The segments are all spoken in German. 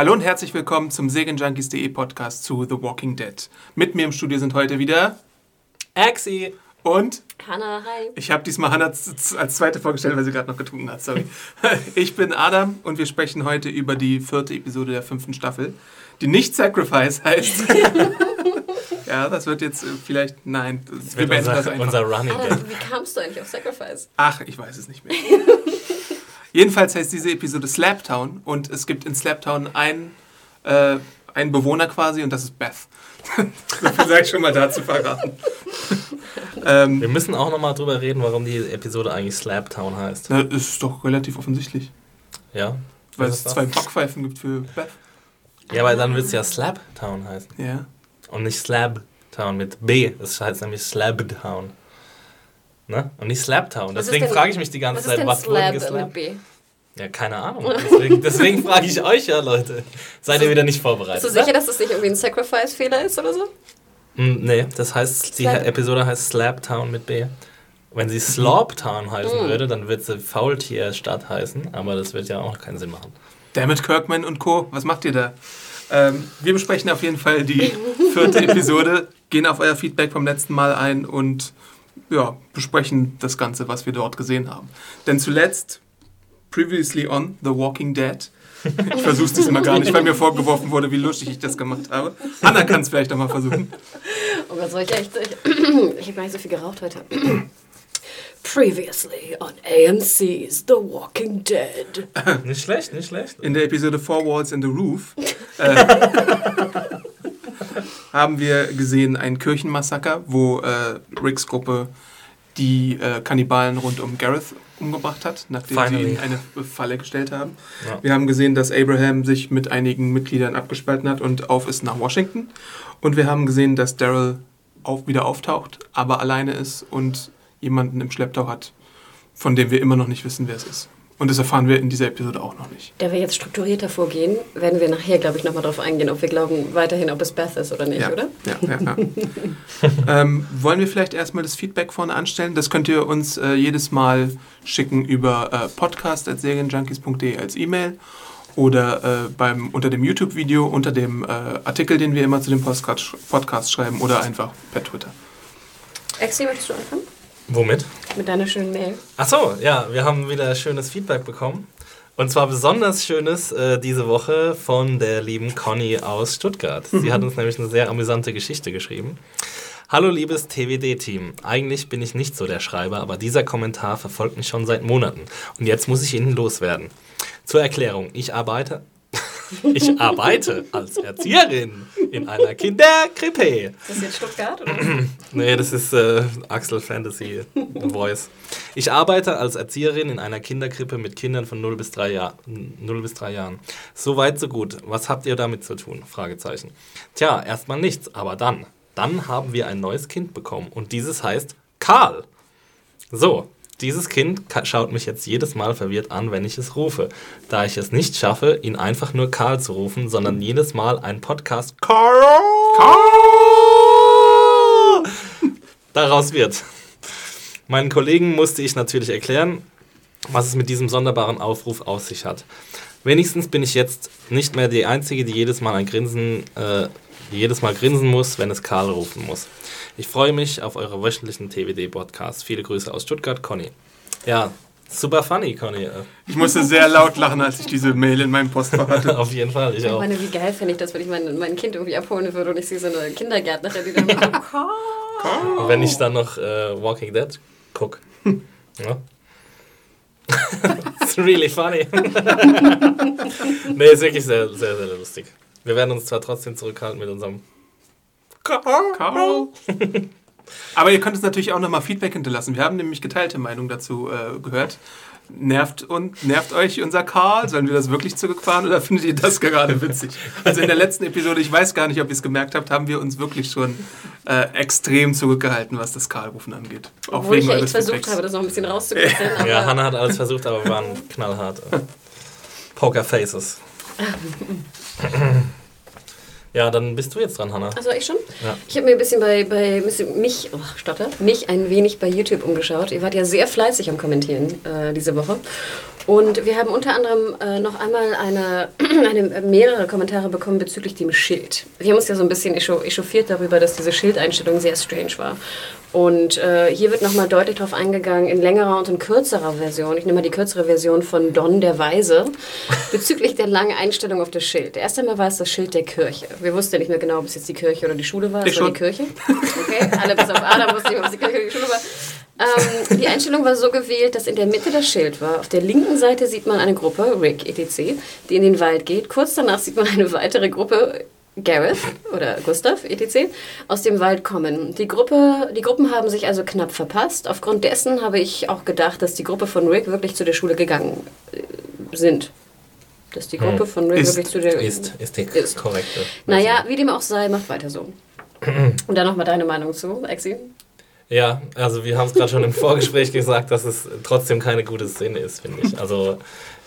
Hallo und herzlich willkommen zum Serienjunkies.de Podcast zu The Walking Dead. Mit mir im Studio sind heute wieder Axi und Hanna, hi. ich habe diesmal z- als zweite vorgestellt, weil sie gerade noch getrunken hat. Sorry. Ich bin Adam und wir sprechen heute über die vierte Episode der fünften Staffel, die nicht Sacrifice heißt. ja, das wird jetzt äh, vielleicht nein. Das wir wird beenden das unser, einfach. unser Running Adam, wie kamst du eigentlich auf Sacrifice? Ach, ich weiß es nicht mehr. Jedenfalls heißt diese Episode Slaptown und es gibt in Slaptown einen, äh, einen Bewohner quasi und das ist Beth. so viel sage ich schon mal dazu verraten. ähm, Wir müssen auch nochmal drüber reden, warum die Episode eigentlich Slaptown heißt. na, ist doch relativ offensichtlich, Ja? weil es zwei Backpfeifen gibt für Beth. Ja, aber dann wird es ja Slaptown heißen. Ja. Und nicht Slabtown mit B. Das heißt nämlich Slabtown. Ne? Und nicht Slaptown. Was Deswegen frage ich mich die ganze Was Zeit, was wurde geslappt? B? Ja, keine Ahnung. Deswegen, deswegen frage ich euch ja, Leute. Seid ihr wieder nicht vorbereitet? Bist du sicher, dass das nicht irgendwie ein Sacrifice-Fehler ist oder so? Hm, nee, das heißt, die Episode heißt Slaptown mit B. Wenn sie Sloptown heißen Hm. würde, dann würde sie Faultierstadt heißen, aber das wird ja auch keinen Sinn machen. Dammit Kirkman und Co., was macht ihr da? Ähm, wir besprechen auf jeden Fall die vierte Episode, gehen auf euer Feedback vom letzten Mal ein und ja, besprechen das Ganze, was wir dort gesehen haben. Denn zuletzt, previously on The Walking Dead, ich versuche es diesmal gar nicht, weil mir vorgeworfen wurde, wie lustig ich das gemacht habe. Anna kann es vielleicht auch mal versuchen. Oh Gott, soll ich echt. Ich, ich habe gar nicht so viel geraucht heute. Previously on AMC's The Walking Dead. Nicht schlecht, nicht schlecht. In der Episode Four Walls in the Roof äh, haben wir gesehen ein Kirchenmassaker, wo äh, Ricks Gruppe die äh, Kannibalen rund um Gareth umgebracht hat, nachdem sie Finally. ihnen eine Falle gestellt haben. Ja. Wir haben gesehen, dass Abraham sich mit einigen Mitgliedern abgespalten hat und auf ist nach Washington. Und wir haben gesehen, dass Daryl auf, wieder auftaucht, aber alleine ist und jemanden im Schlepptau hat, von dem wir immer noch nicht wissen, wer es ist. Und das erfahren wir in dieser Episode auch noch nicht. Da wir jetzt strukturierter vorgehen, werden wir nachher, glaube ich, nochmal darauf eingehen, ob wir glauben weiterhin, ob es Beth ist oder nicht, ja. oder? Ja, ja, ja. ähm, wollen wir vielleicht erstmal das Feedback vorne anstellen? Das könnt ihr uns äh, jedes Mal schicken über äh, podcast.serienjunkies.de als E-Mail oder äh, beim, unter dem YouTube-Video, unter dem äh, Artikel, den wir immer zu dem Podcast, Podcast schreiben oder einfach per Twitter. Exi, möchtest du anfangen? Womit? Mit deiner schönen Mail. Ach so, ja, wir haben wieder schönes Feedback bekommen. Und zwar besonders schönes äh, diese Woche von der lieben Conny aus Stuttgart. Sie hat uns nämlich eine sehr amüsante Geschichte geschrieben. Hallo liebes TWD-Team. Eigentlich bin ich nicht so der Schreiber, aber dieser Kommentar verfolgt mich schon seit Monaten. Und jetzt muss ich ihn loswerden. Zur Erklärung, ich arbeite, ich arbeite als Erzieherin in einer Kinderkrippe. Ist das jetzt Stuttgart? Oder? Nee, das ist äh, Axel Fantasy Voice. Ich arbeite als Erzieherin in einer Kinderkrippe mit Kindern von 0 bis 3, Jahr, 0 bis 3 Jahren. So weit, so gut. Was habt ihr damit zu tun? Fragezeichen. Tja, erstmal nichts, aber dann. Dann haben wir ein neues Kind bekommen und dieses heißt Karl. So, dieses Kind schaut mich jetzt jedes Mal verwirrt an, wenn ich es rufe, da ich es nicht schaffe, ihn einfach nur Karl zu rufen, sondern jedes Mal ein Podcast Karl daraus wird. Meinen Kollegen musste ich natürlich erklären, was es mit diesem sonderbaren Aufruf auf sich hat. Wenigstens bin ich jetzt nicht mehr die Einzige, die jedes Mal ein Grinsen, äh, jedes Mal grinsen muss, wenn es Karl rufen muss. Ich freue mich auf eure wöchentlichen TWD-Podcasts. Viele Grüße aus Stuttgart, Conny. Ja, super funny, Conny. Äh, Ich musste sehr laut lachen, als ich diese Mail in meinem Postfach hatte. Auf jeden Fall, ich Ich auch. meine, wie geil fände ich das, wenn ich mein, mein Kind irgendwie abholen würde und ich sehe so eine Kindergärtnerin, die dann so, Und wenn ich dann noch äh, Walking Dead gucke. Ja. It's really funny. nee, ist wirklich sehr, sehr, sehr lustig. Wir werden uns zwar trotzdem zurückhalten mit unserem Karl. Aber ihr könnt uns natürlich auch nochmal Feedback hinterlassen. Wir haben nämlich geteilte Meinung dazu äh, gehört. Nervt, und, nervt euch unser Karl? Sollen wir das wirklich zurückfahren oder findet ihr das gerade witzig? Also in der letzten Episode, ich weiß gar nicht, ob ihr es gemerkt habt, haben wir uns wirklich schon äh, extrem zurückgehalten, was das Karlrufen angeht. Auch Obwohl ich ja echt versucht Feedbacks. habe, das noch ein bisschen rauszukitzeln. aber Ja, Hannah hat alles versucht, aber wir waren knallhart. Poker Faces. Ja, dann bist du jetzt dran, Hannah. Also ich schon? Ja. Ich habe mir ein bisschen bei, bei mich, oh, stotter, mich ein wenig bei YouTube umgeschaut. Ihr wart ja sehr fleißig am Kommentieren äh, diese Woche. Und wir haben unter anderem äh, noch einmal eine, eine, mehrere Kommentare bekommen bezüglich dem Schild. Wir haben uns ja so ein bisschen echauffiert darüber, dass diese Schildeinstellung sehr strange war. Und äh, hier wird nochmal deutlich darauf eingegangen, in längerer und in kürzerer Version. Ich nehme mal die kürzere Version von Don der Weise, bezüglich der langen Einstellung auf das Schild. Erst einmal war es das Schild der Kirche. Wir wussten ja nicht mehr genau, ob es jetzt die Kirche oder die Schule war. Es war die Kirche. Okay, alle bis auf Adam wussten nicht, ob es die Kirche oder die Schule war. Ähm, die Einstellung war so gewählt, dass in der Mitte das Schild war. Auf der linken Seite sieht man eine Gruppe, Rick etc., die in den Wald geht. Kurz danach sieht man eine weitere Gruppe, Gareth oder Gustav etc. aus dem Wald kommen. Die, Gruppe, die Gruppen haben sich also knapp verpasst. Aufgrund dessen habe ich auch gedacht, dass die Gruppe von Rick wirklich zu der Schule gegangen äh, sind. Dass die Gruppe hm. von Rick ist, wirklich zu der ist, ist die ist. korrekte. Naja, wie dem auch sei, macht weiter so. Und dann nochmal deine Meinung zu, Exi. Ja, also wir haben es gerade schon im Vorgespräch gesagt, dass es trotzdem keine gute Szene ist, finde ich. Also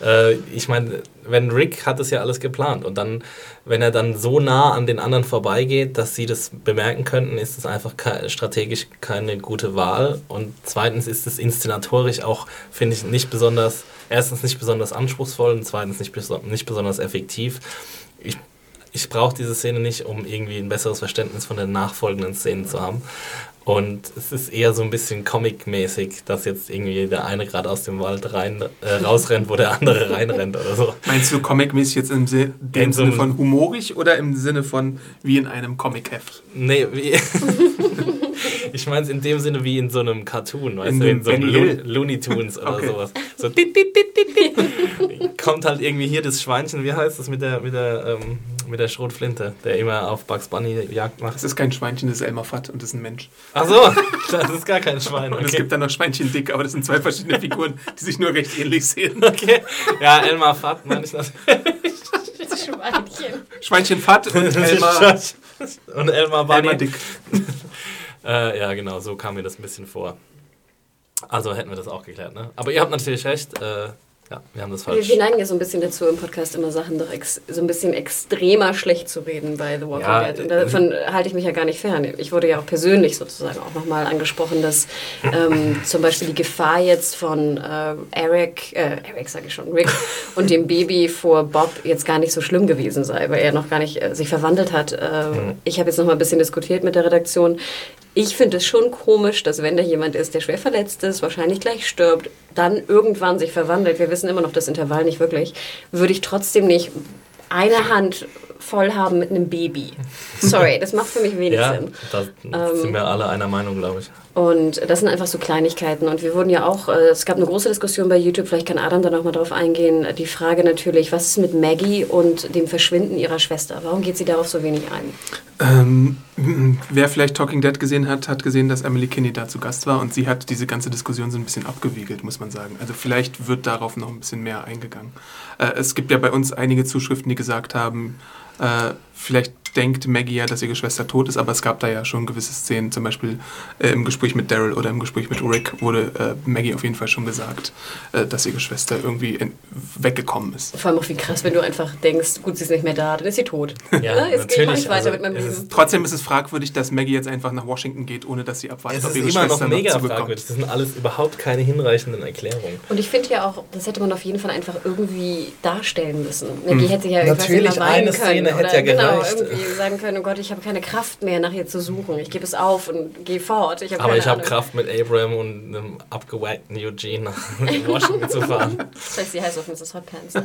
äh, ich meine, wenn Rick hat es ja alles geplant und dann, wenn er dann so nah an den anderen vorbeigeht, dass sie das bemerken könnten, ist es einfach ke strategisch keine gute Wahl und zweitens ist es inszenatorisch auch, finde ich, nicht besonders, erstens nicht besonders anspruchsvoll und zweitens nicht, beso nicht besonders effektiv. Ich ich brauche diese Szene nicht, um irgendwie ein besseres Verständnis von den nachfolgenden Szenen zu haben. Und es ist eher so ein bisschen comic-mäßig, dass jetzt irgendwie der eine gerade aus dem Wald rein, äh, rausrennt, wo der andere reinrennt oder so. Meinst du comic-mäßig jetzt im Sinne so von humorig oder im Sinne von wie in einem Comic-Heft? Nee, wie. ich meine es in dem Sinne wie in so einem Cartoon, weißt in du, in so einem Lo Looney Tunes oder okay. sowas. So kommt halt irgendwie hier das Schweinchen, wie heißt das mit der, mit der, ähm, mit der Schrotflinte, der immer auf Bugs Bunny Jagd macht. Das ist kein Schweinchen, das ist Elmer Fudd und das ist ein Mensch. Ach so, das ist gar kein Schwein. Okay. Und es gibt dann noch Schweinchen Dick, aber das sind zwei verschiedene Figuren, die sich nur recht ähnlich sehen. Okay, ja, Elmer Fudd meine ich natürlich. Schweinchen. Schweinchen Fudd und Elmar... und Elmar Bunny. Elmar Dick. Äh, ja, genau, so kam mir das ein bisschen vor. Also hätten wir das auch geklärt, ne? Aber ihr habt natürlich recht, äh, ja, wir haben das falsch. Wir, neigen ja so ein bisschen dazu, im Podcast immer Sachen doch so ein bisschen extremer schlecht zu reden bei The Walking ja, Dead. Und davon äh, halte ich mich ja gar nicht fern. Ich wurde ja auch persönlich sozusagen auch nochmal angesprochen, dass ähm, zum Beispiel die Gefahr jetzt von äh, Eric, äh, Eric sage ich schon, Rick und dem Baby vor Bob jetzt gar nicht so schlimm gewesen sei, weil er noch gar nicht äh, sich verwandelt hat. Äh, mhm. Ich habe jetzt nochmal ein bisschen diskutiert mit der Redaktion ich finde es schon komisch, dass wenn da jemand ist, der schwer verletzt ist, wahrscheinlich gleich stirbt, dann irgendwann sich verwandelt, wir wissen immer noch das Intervall nicht wirklich, würde ich trotzdem nicht eine Hand voll haben mit einem Baby. Sorry, das macht für mich wenig ja, Sinn. Da ähm, sind wir alle einer Meinung, glaube ich. Und das sind einfach so Kleinigkeiten. Und wir wurden ja auch, äh, es gab eine große Diskussion bei YouTube, vielleicht kann Adam da nochmal drauf eingehen. Die Frage natürlich, was ist mit Maggie und dem Verschwinden ihrer Schwester? Warum geht sie darauf so wenig ein? Ähm, wer vielleicht Talking Dead gesehen hat, hat gesehen, dass Emily Kinney da zu Gast war und sie hat diese ganze Diskussion so ein bisschen abgewiegelt, muss man sagen. Also vielleicht wird darauf noch ein bisschen mehr eingegangen. Äh, es gibt ja bei uns einige Zuschriften, die gesagt haben, äh, vielleicht denkt Maggie ja, dass ihre Schwester tot ist, aber es gab da ja schon gewisse Szenen, zum Beispiel äh, im Gespräch mit Daryl oder im Gespräch mit Rick wurde äh, Maggie auf jeden Fall schon gesagt, äh, dass ihre Schwester irgendwie in, weggekommen ist. Vor allem auch wie krass, wenn du einfach denkst, gut, sie ist nicht mehr da, dann ist sie tot. Ja, ja jetzt gehe ich nicht weiter also, mit meinem Leben. Ist trotzdem ist es fragwürdig, dass Maggie jetzt einfach nach Washington geht, ohne dass sie abwartet, es ob ihre immer Schwester noch mega noch fragwürdig. Das sind alles überhaupt keine hinreichenden Erklärungen. Und ich finde ja auch, das hätte man auf jeden Fall einfach irgendwie darstellen müssen. Maggie hm. hätte ja Natürlich eine Szene können, hätte ja genau, sagen können, oh Gott, ich habe keine Kraft mehr, nach ihr zu suchen. Ich gebe es auf und gehe fort. Ich Aber ich habe Kraft, mit Abram und einem abgewackten Eugene nach Washington zu fahren. Das heißt, sie heißt auf Mrs. Hotpants. Ne?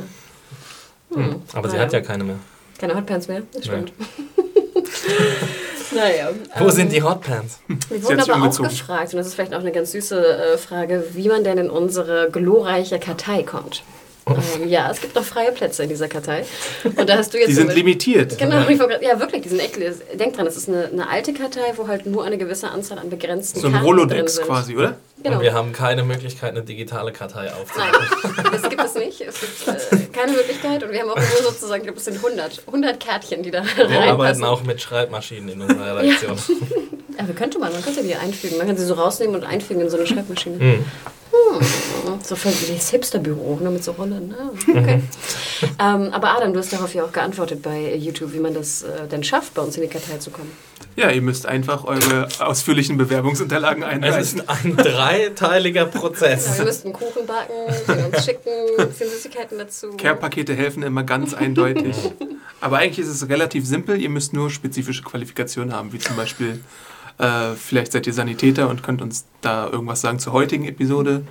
Hm. Hm. Aber naja. sie hat ja keine mehr. Keine Hotpants mehr? Das stimmt. naja. Wo ähm, sind die Hotpants? Wir wurden aber auch gefragt, und das ist vielleicht auch eine ganz süße äh, Frage, wie man denn in unsere glorreiche Kartei kommt. Ähm, ja, es gibt noch freie Plätze in dieser Kartei. Und da hast du jetzt die sind limitiert. Genau, ja wirklich, die sind echt. Denk dran, es ist eine, eine, alte Kartei, wo halt nur eine gewisse Anzahl an begrenzten So ein Rolodex quasi, oder? Genau. Und wir haben keine Möglichkeit, eine digitale Kartei aufzunehmen. Nein, das gibt es nicht. Es gibt äh, keine Möglichkeit und wir haben auch nur sozusagen, ich glaube, es sind 100, 100 Kärtchen, die da wir reinpassen. Wir arbeiten auch mit Schreibmaschinen in unserer Redaktion. Ja, ja könnte man, man könnte die einfügen. Man kann sie so rausnehmen und einfügen in so eine Schreibmaschine. Mhm. Hm, so für das Hipsterbüro, nur mit so Rollen. Ne? Okay. ähm, aber Adam, du hast darauf ja auch geantwortet bei YouTube, wie man das äh, denn schafft, bei uns in die Kartei zu kommen. Ja, ihr müsst einfach eure ausführlichen Bewerbungsunterlagen Es einreichen. ist ein dreiteiliger Ja, Prozess. wir müssten Kuchen backen, den uns schicken, ein bisschen Süßigkeiten dazu. Care-Pakete helfen immer ganz eindeutig. Aber eigentlich ist es relativ simpel. Ihr müsst nur spezifische Qualifikationen haben, wie zum Beispiel, äh, vielleicht seid ihr Sanitäter und könnt uns da irgendwas sagen zur heutigen Episode.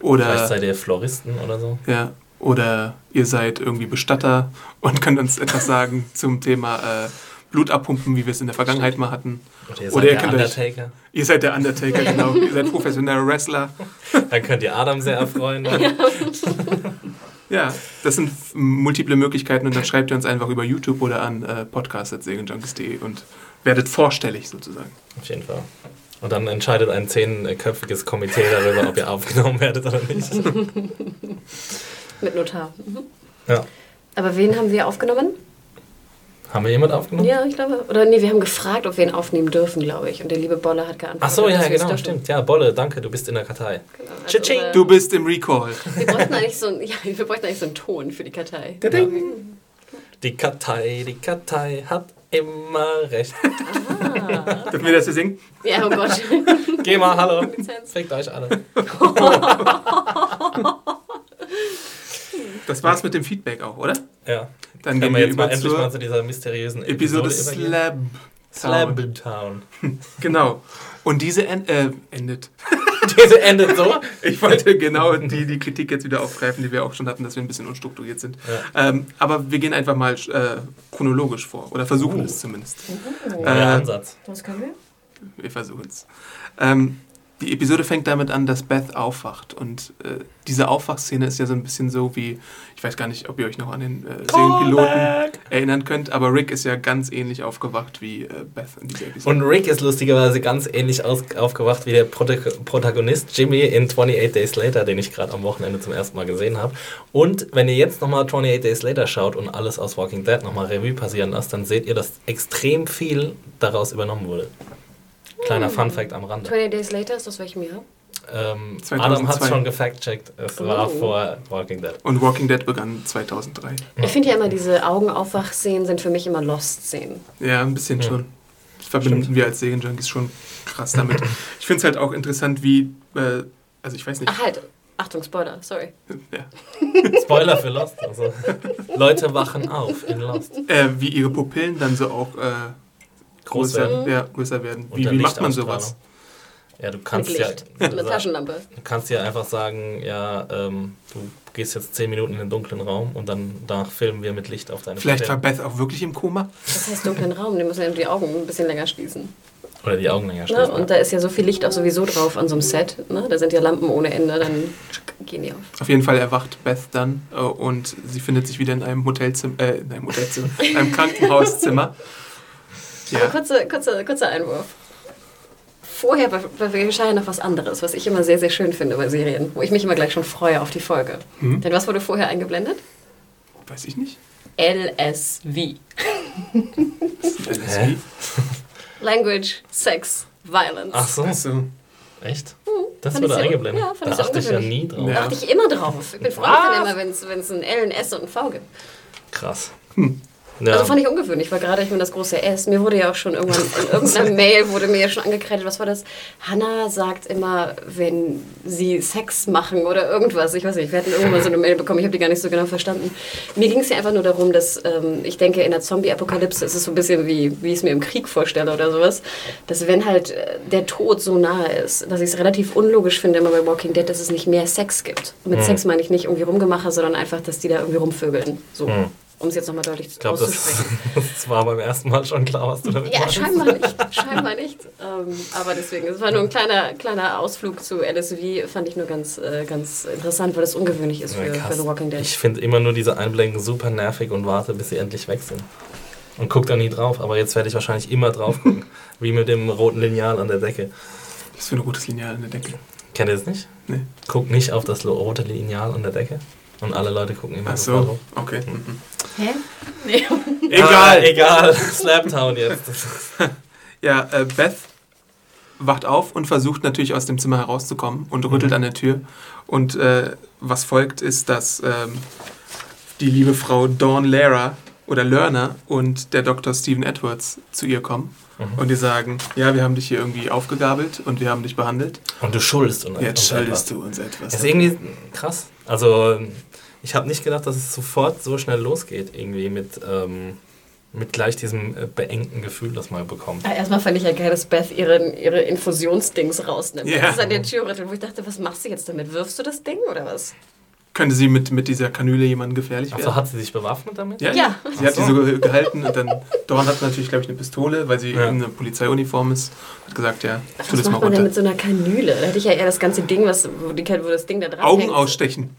Vielleicht Oder, seid ihr Floristen oder so. ja, oder ihr seid irgendwie Bestatter und könnt uns etwas sagen zum Thema äh, Blut abpumpen, wie wir es in der Vergangenheit mal hatten. Oder ihr Oder seid ihr der könnt euch- Undertaker. Ihr seid der Undertaker, genau. ihr seid professioneller Wrestler. Dann könnt ihr Adam sehr erfreuen. Ja, das sind multiple Möglichkeiten und dann schreibt ihr uns einfach über YouTube oder an äh, podcast.segenjunkies.de und werdet vorstellig sozusagen. Auf jeden Fall. Und dann entscheidet ein zehnköpfiges Komitee darüber, ob ihr aufgenommen werdet oder nicht. Mit Notar. Mhm. Ja. Aber wen haben wir aufgenommen? Haben wir jemand aufgenommen? Ja, ich glaube. Oder nee, wir haben gefragt, ob wir ihn aufnehmen dürfen, glaube ich. Und der liebe Bolle hat geantwortet. Ach so, ja, genau, dürfen. stimmt. Ja, Bolle, danke, du bist in der Kartei. Genau. Tsching. unser- Du bist im Recall. wir, bräuchten eigentlich so ein, ja, wir bräuchten eigentlich so einen Ton für die Kartei. Die Kartei, die Kartei hat immer recht. Dürfen wir das hier singen? Ja, oh Gott. Geh mal, hallo. Lizenz. Fickt euch alle. Das war's mit dem Feedback auch, oder? Ja. Dann gehen wir jetzt mal über endlich mal zu dieser mysteriösen Episode Episode. Slab. Slab Town. Genau. Und diese en äh, endet. Diese endet so. Ich wollte genau die, die Kritik jetzt wieder aufgreifen, die wir auch schon hatten, dass wir ein bisschen unstrukturiert sind. Ähm, aber wir gehen einfach mal äh, chronologisch vor. Oder versuchen Uh. es zumindest. Neuer Äh, Ansatz. Was können wir? Wir versuchen es. Ähm, die Episode fängt damit an, dass Beth aufwacht. Und äh, diese Aufwachszene ist ja so ein bisschen so wie, ich weiß gar nicht, ob ihr euch noch an den äh, Serienpiloten erinnern könnt, aber Rick ist ja ganz ähnlich aufgewacht wie äh, Beth in dieser Episode. Und Rick ist lustigerweise ganz ähnlich aufgewacht wie der Prota- Protagonist Jimmy in 28 Days Later, den ich gerade am Wochenende zum ersten Mal gesehen habe. Und wenn ihr jetzt nochmal 28 Days Later schaut und alles aus Walking Dead nochmal Revue passieren lasst, dann seht ihr, dass extrem viel daraus übernommen wurde. Kleiner Fun Fact am Rande. 20 Days Later, ist das welchem Jahr? Ähm, 2002. Adam hat es schon gefact-checkt. Es war Oh. vor Walking Dead. Und Walking Dead begann 2003. Ich finde ja immer, diese Augenaufwach-Szenen sind für mich immer Lost-Szenen. Ja, ein bisschen Ja. schon. Das verbinden Stimmt. wir als Serienjunkies schon krass damit. Ich finde es halt auch interessant, wie, äh, also ich weiß nicht, Ach halt, Achtung, Spoiler, sorry. ja, Spoiler für Lost. Also, Leute wachen auf in Lost. äh, wie ihre Pupillen dann so auch äh, Groß größer, werden. ja, größer werden. Wie, wie macht man sowas? Ja, du Mit kannst ja. Mit einer du Taschenlampe. kannst ja einfach sagen, ja, ähm, du gehst jetzt 10 Minuten in den dunklen Raum und dann danach filmen wir mit Licht auf deine Vielleicht war Pupillen. Beth auch wirklich im Koma? Das heißt dunklen Raum, den müssen wir die Augen ein bisschen länger schließen. Oder die Augen länger Ne? schließen. Und da ist ja so viel Licht auch sowieso drauf an so einem Set. Ne? Da sind ja Lampen ohne Ende, dann gehen die auf. Auf jeden Fall erwacht Beth dann äh, und sie findet sich wieder in einem Hotelzimmer, äh, in einem Hotelzimmer, in einem Krankenhauszimmer. Ja, kurzer, kurzer, kurzer Einwurf. Vorher Vegetarier noch was anderes, was ich immer sehr, sehr schön finde bei Serien, wo ich mich immer gleich schon freue auf die Folge. Hm? Denn was wurde vorher eingeblendet? weiß ich nicht. LSV. Hä? Language, Sex, Violence. Ach so, Achso. echt? Das Fand ich wurde eingeblendet. ja, fand da ich achte ich ja nie drauf. Ja. Da achte ich immer drauf. Ich bin dann immer, wenn es ein L, ein S und ein V gibt. Krass. Hm. Ja. Also fand ich ungewöhnlich, weil gerade ich meine das große S, mir wurde ja auch schon irgendwann in irgendeiner Mail wurde mir ja schon angekreidet, was war das? Hannah sagt immer, wenn sie Sex machen oder irgendwas, ich weiß nicht, wir hatten irgendwann mal so eine Mail bekommen, ich habe die gar nicht so genau verstanden. Mir ging es ja einfach nur darum, dass ähm, ich denke, in der Zombie-Apokalypse ist es so ein bisschen wie, wie ich es mir im Krieg vorstelle oder sowas, dass wenn halt äh, der Tod so nahe ist, dass ich es relativ unlogisch finde immer bei Walking Dead, dass es nicht mehr Sex gibt. Und mit Hm. Sex meine ich nicht irgendwie Rumgemache, sondern einfach, dass die da irgendwie rumvögeln. So. Hm. Um es jetzt nochmal deutlich Ich glaube, das, auszusprechen. das war beim ersten Mal schon klar, was du damit Ja, meinst. scheinbar nicht. Scheinbar nicht. Ähm, aber deswegen, es war nur ein kleiner, kleiner Ausflug zu LSV, fand ich nur ganz, äh, ganz interessant, weil das ungewöhnlich ist für, Ja, für. The Walking Dead. Ich finde immer nur diese Einblendungen super nervig und warte, bis sie endlich weg sind. Und guck da nie drauf, aber jetzt werde ich wahrscheinlich immer drauf gucken. wie mit dem roten Lineal an der Decke. Was für ein rotes Lineal an der Decke. Kennt ihr das nicht? Nee. Guck nicht auf das rote Lineal an der Decke. Und alle Leute gucken immer Ach so, drauf. okay. Mhm. Hä? Nee. Egal. Ah, egal. Slaptown jetzt. Ja, äh, Beth wacht auf und versucht natürlich aus dem Zimmer herauszukommen und rüttelt Mhm. an der Tür. Und äh, was folgt, ist, dass ähm, die liebe Frau Dawn Lara oder Lerner und der Dr. Stephen Edwards zu ihr kommen und die sagen, ja, wir haben dich hier irgendwie aufgegabelt und wir haben dich behandelt. Und du schuldest und Jetzt uns schuldest etwas. du uns etwas. Das ist irgendwie krass. Also, ich habe nicht gedacht, dass es sofort so schnell losgeht, irgendwie mit, ähm, mit gleich diesem äh, beengten Gefühl, das man bekommt. Ah, Erstmal fand ich ja geil, dass Beth ihren, ihre Infusionsdings rausnimmt. Ja. Das ist an der Tür rüttelt, wo ich dachte, was machst du jetzt damit? Wirfst du das Ding oder was? Könnte sie mit, mit dieser Kanüle jemandem gefährlich werden? Also hat sie sich bewaffnet damit? Ja, Ja. sie hat die so ge- gehalten und dann Dorn hat natürlich, glaube ich, eine Pistole, weil sie Ja. in einer Polizeiuniform ist. Hat gesagt, ja, tu Was das mal macht man denn runter. mit so einer Kanüle? Da hätte ich ja eher das ganze Ding, was, wo, die, wo das Ding da dran Augen hängt. ausstechen.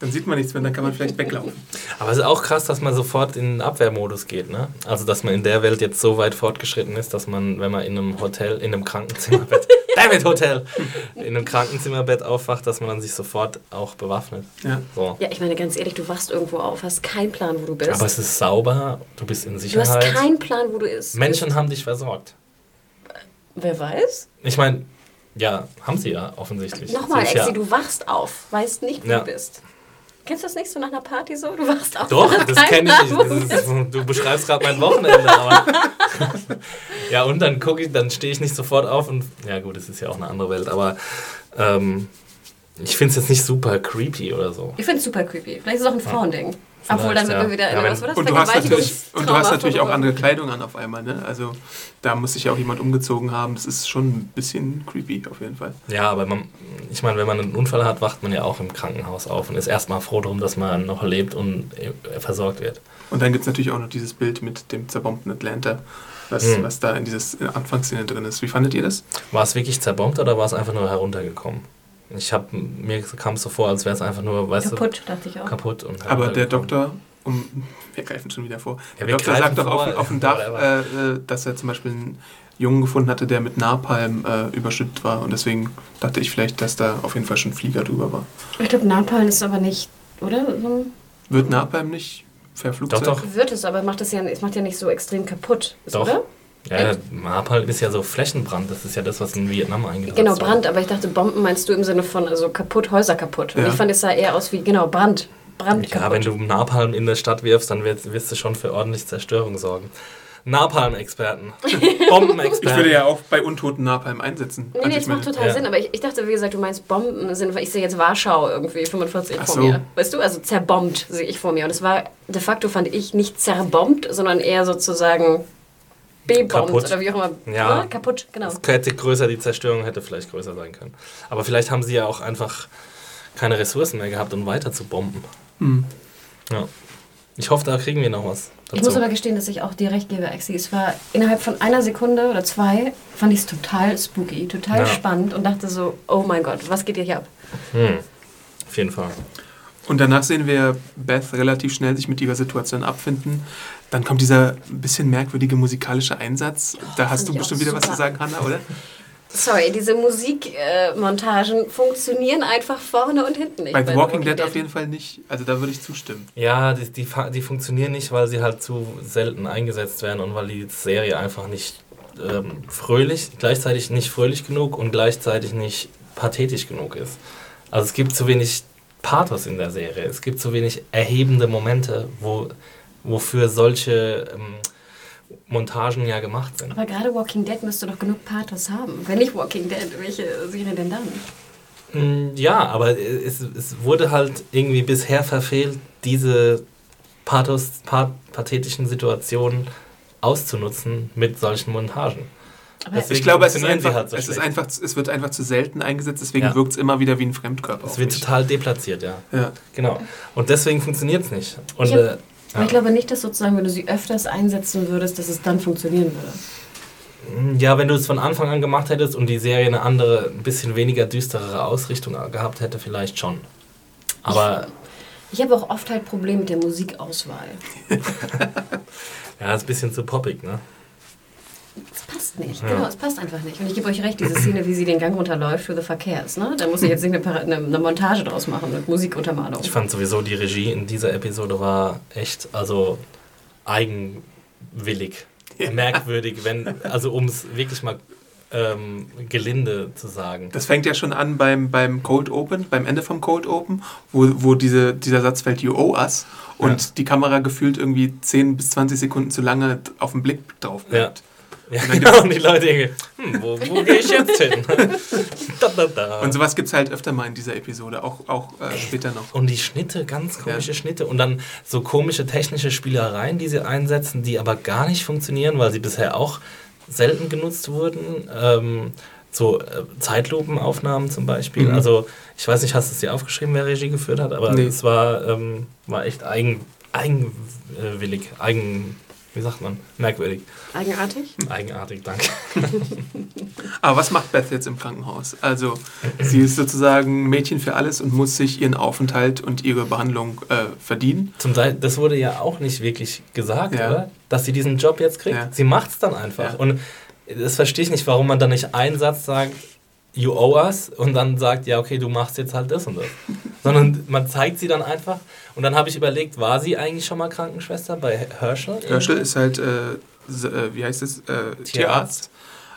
Dann sieht man nichts mehr, dann kann man vielleicht weglaufen. Aber es ist auch krass, dass man sofort in den Abwehrmodus geht, ne? Also, dass man in der Welt jetzt so weit fortgeschritten ist, dass man, wenn man in einem Hotel, in einem Krankenzimmerbett, David Hotel, in einem Krankenzimmerbett aufwacht, dass man dann sich sofort auch bewaffnet. Ja. So. Ja, ich meine, ganz ehrlich, du wachst irgendwo auf, hast keinen Plan, wo du bist. Aber es ist sauber, du bist in du hast Sicherheit. keinen Plan, wo du bist. Menschen haben dich versorgt. Wer weiß? Ich meine, ja, haben sie ja offensichtlich. Nochmal, Exi, ja, du wachst auf, weißt nicht, wo Ja. du bist. Kennst du das nicht so nach einer Party so? Du wachst auf. Doch, das kenne ich. Das du ist, du beschreibst gerade mein Wochenende, aber. ja, und dann gucke ich, dann stehe ich nicht sofort auf und. Ja, gut, es ist ja auch eine andere Welt, aber. Ähm, ich finde es jetzt nicht super creepy oder so. Ich finde es super creepy. Vielleicht ist es auch ein Frauending. Obwohl, dann man ja. wieder. Ja, was war das? Und du, hast natürlich, und du hast natürlich auch andere Kleidung an auf einmal. Ne? Also da muss sich ja auch jemand umgezogen haben. Das ist schon ein bisschen creepy auf jeden Fall. Ja, aber man, ich meine, wenn man einen Unfall hat, wacht man ja auch im Krankenhaus auf und ist erstmal froh drum, dass man noch lebt und äh, versorgt wird. Und dann gibt es natürlich auch noch dieses Bild mit dem zerbombten Atlanta, was, Hm. was da in dieses Anfangsszene drin ist. Wie fandet ihr das? War es wirklich zerbombt oder war es einfach nur heruntergekommen? Ich habe mir kam es so vor, als wäre es einfach nur, weißt Kaputt, dachte ich du, auch. kaputt und Aber der. Doktor, um, wir greifen schon wieder vor, Ja, der Doktor sagt doch auf, auf dem Dach, äh, äh, dass er zum Beispiel einen Jungen gefunden hatte, der mit Napalm äh, überschüttet war. Und deswegen dachte ich vielleicht, dass da auf jeden Fall schon Flieger drüber war. Ich glaube, Napalm ist aber nicht, oder? So Wird Napalm nicht verflugzeug? Doch, doch. wird es, aber macht es ja, es macht ja nicht so extrem kaputt, ist, Doch. oder? Ja, Napalm ist ja so Flächenbrand. Das ist ja das, was in Vietnam eingesetzt Genau. Brand, aber ich dachte, Bomben meinst du im Sinne von also kaputt, Häuser kaputt. Und Ja. ich fand, es sah eher aus wie, genau, Brand. Brand Ja, kaputt. wenn du Napalm in der Stadt wirfst, dann wirst, wirst du schon für ordentlich Zerstörung sorgen. Napalm-Experten. Bombenexperten. Ich würde ja auch bei Untoten Napalm einsetzen. Nee, nee, das macht total ja. Sinn, aber ich, ich dachte, wie gesagt, du meinst Bomben sind, weil ich sehe jetzt Warschau irgendwie 45 Ach vor so. mir. Weißt du, also zerbombt sehe ich vor mir. Und es war de facto, fand ich, nicht zerbombt, sondern eher sozusagen bebombt Kaputt. oder wie auch immer. Ja. Ne? Kaputt, genau. Es hätte größer, die Zerstörung hätte vielleicht größer sein können. Aber vielleicht haben sie ja auch einfach keine Ressourcen mehr gehabt, um weiter zu bomben. Hm. Ja. Ich hoffe, da kriegen wir noch was. Ich muss aber gestehen, dass ich auch dir recht gebe, Exi. Es war innerhalb von einer Sekunde oder zwei, fand ich es total spooky, total Ja. spannend und dachte so, oh mein Gott, was geht hier hier ab? hm. Auf jeden Fall. Und danach sehen wir Beth relativ schnell sich mit ihrer Situation abfinden. Dann kommt dieser ein bisschen merkwürdige musikalische Einsatz. Da hast du bestimmt wieder was zu super. sagen, Hanna, oder? Sorry, diese Musikmontagen funktionieren einfach vorne und hinten nicht. Bei The Walking Dead auf jeden Fall nicht. Also da würde ich zustimmen. Ja, die, die, die funktionieren nicht, weil sie halt zu selten eingesetzt werden und weil die Serie einfach nicht ähm, fröhlich, gleichzeitig nicht fröhlich genug und gleichzeitig nicht pathetisch genug ist. Also es gibt zu wenig Pathos in der Serie. Es gibt zu wenig erhebende Momente, wo, wofür solche ähm, Montagen ja gemacht sind. Aber gerade Walking Dead müsste doch genug Pathos haben. Wenn nicht Walking Dead, welche Serie denn dann? Mm, Ja, aber es, es wurde halt irgendwie bisher verfehlt, diese Pathos, pa pathetischen Situationen auszunutzen mit solchen Montagen. Ich glaube, es ist einfach, halt so es, ist einfach, es wird einfach zu selten eingesetzt, deswegen Ja. wirkt es immer wieder wie ein Fremdkörper. Es auf wird mich. total deplatziert, ja. ja. Genau. Und deswegen funktioniert es nicht. Und Ich äh, Aber ich glaube nicht, dass sozusagen, wenn du sie öfters einsetzen würdest, dass es dann funktionieren würde. ja, wenn du es von Anfang an gemacht hättest und die Serie eine andere, ein bisschen weniger düsterere Ausrichtung gehabt hätte, vielleicht schon. Aber Ich habe auch oft halt Probleme mit der Musikauswahl. ja, ist ein bisschen zu poppig, ne? Es passt nicht. Ja. Genau, es passt einfach nicht. Und ich gebe euch recht, diese Szene, wie sie den Gang runterläuft für The Verkehrs, ne? Da muss ich jetzt nicht eine, eine, eine Montage draus machen mit Musikuntermalung. Ich fand sowieso, die Regie in dieser Episode war echt, also eigenwillig, merkwürdig, wenn, also um es wirklich mal ähm, gelinde zu sagen. Das fängt ja schon an beim, beim Cold Open, beim Ende vom Cold Open, wo, wo diese, dieser Satz fällt, you owe us. Und Ja. die Kamera gefühlt irgendwie 10 bis 20 Sekunden zu lange auf den Blick drauf bleibt. Ja, Und dann genau, und die Leute denken, hm, wo, wo gehe ich jetzt hin? da, da, da. Und sowas gibt es halt öfter mal in dieser Episode, auch, auch äh, später noch. Und die Schnitte, ganz komische Ja. Schnitte. Und dann so komische technische Spielereien, die sie einsetzen, die aber gar nicht funktionieren, weil sie bisher auch selten genutzt wurden. Ähm, so äh, Zeitlupenaufnahmen zum Beispiel. Mhm. Also, ich weiß nicht, hast du es dir aufgeschrieben, wer Regie geführt hat, aber Nee. es war, ähm, war echt eigen, eigenwillig, eigen, wie sagt man, merkwürdig. Eigenartig? Eigenartig, danke. Aber was macht Beth jetzt im Krankenhaus? Also, sie ist sozusagen Mädchen für alles und muss sich ihren Aufenthalt und ihre Behandlung äh, verdienen. Zum Teil, das wurde ja auch nicht wirklich gesagt, Ja. oder? Dass sie diesen Job jetzt kriegt. Ja. Sie macht es dann einfach. Ja. Und das verstehe ich nicht, warum man dann nicht einen Satz sagt, you owe us, und dann sagt, ja, okay, du machst jetzt halt das und das. Sondern man zeigt sie dann einfach. Und dann habe ich überlegt, war sie eigentlich schon mal Krankenschwester bei Herschel? Herschel ist halt, äh, äh, wie heißt es, äh, Tierarzt.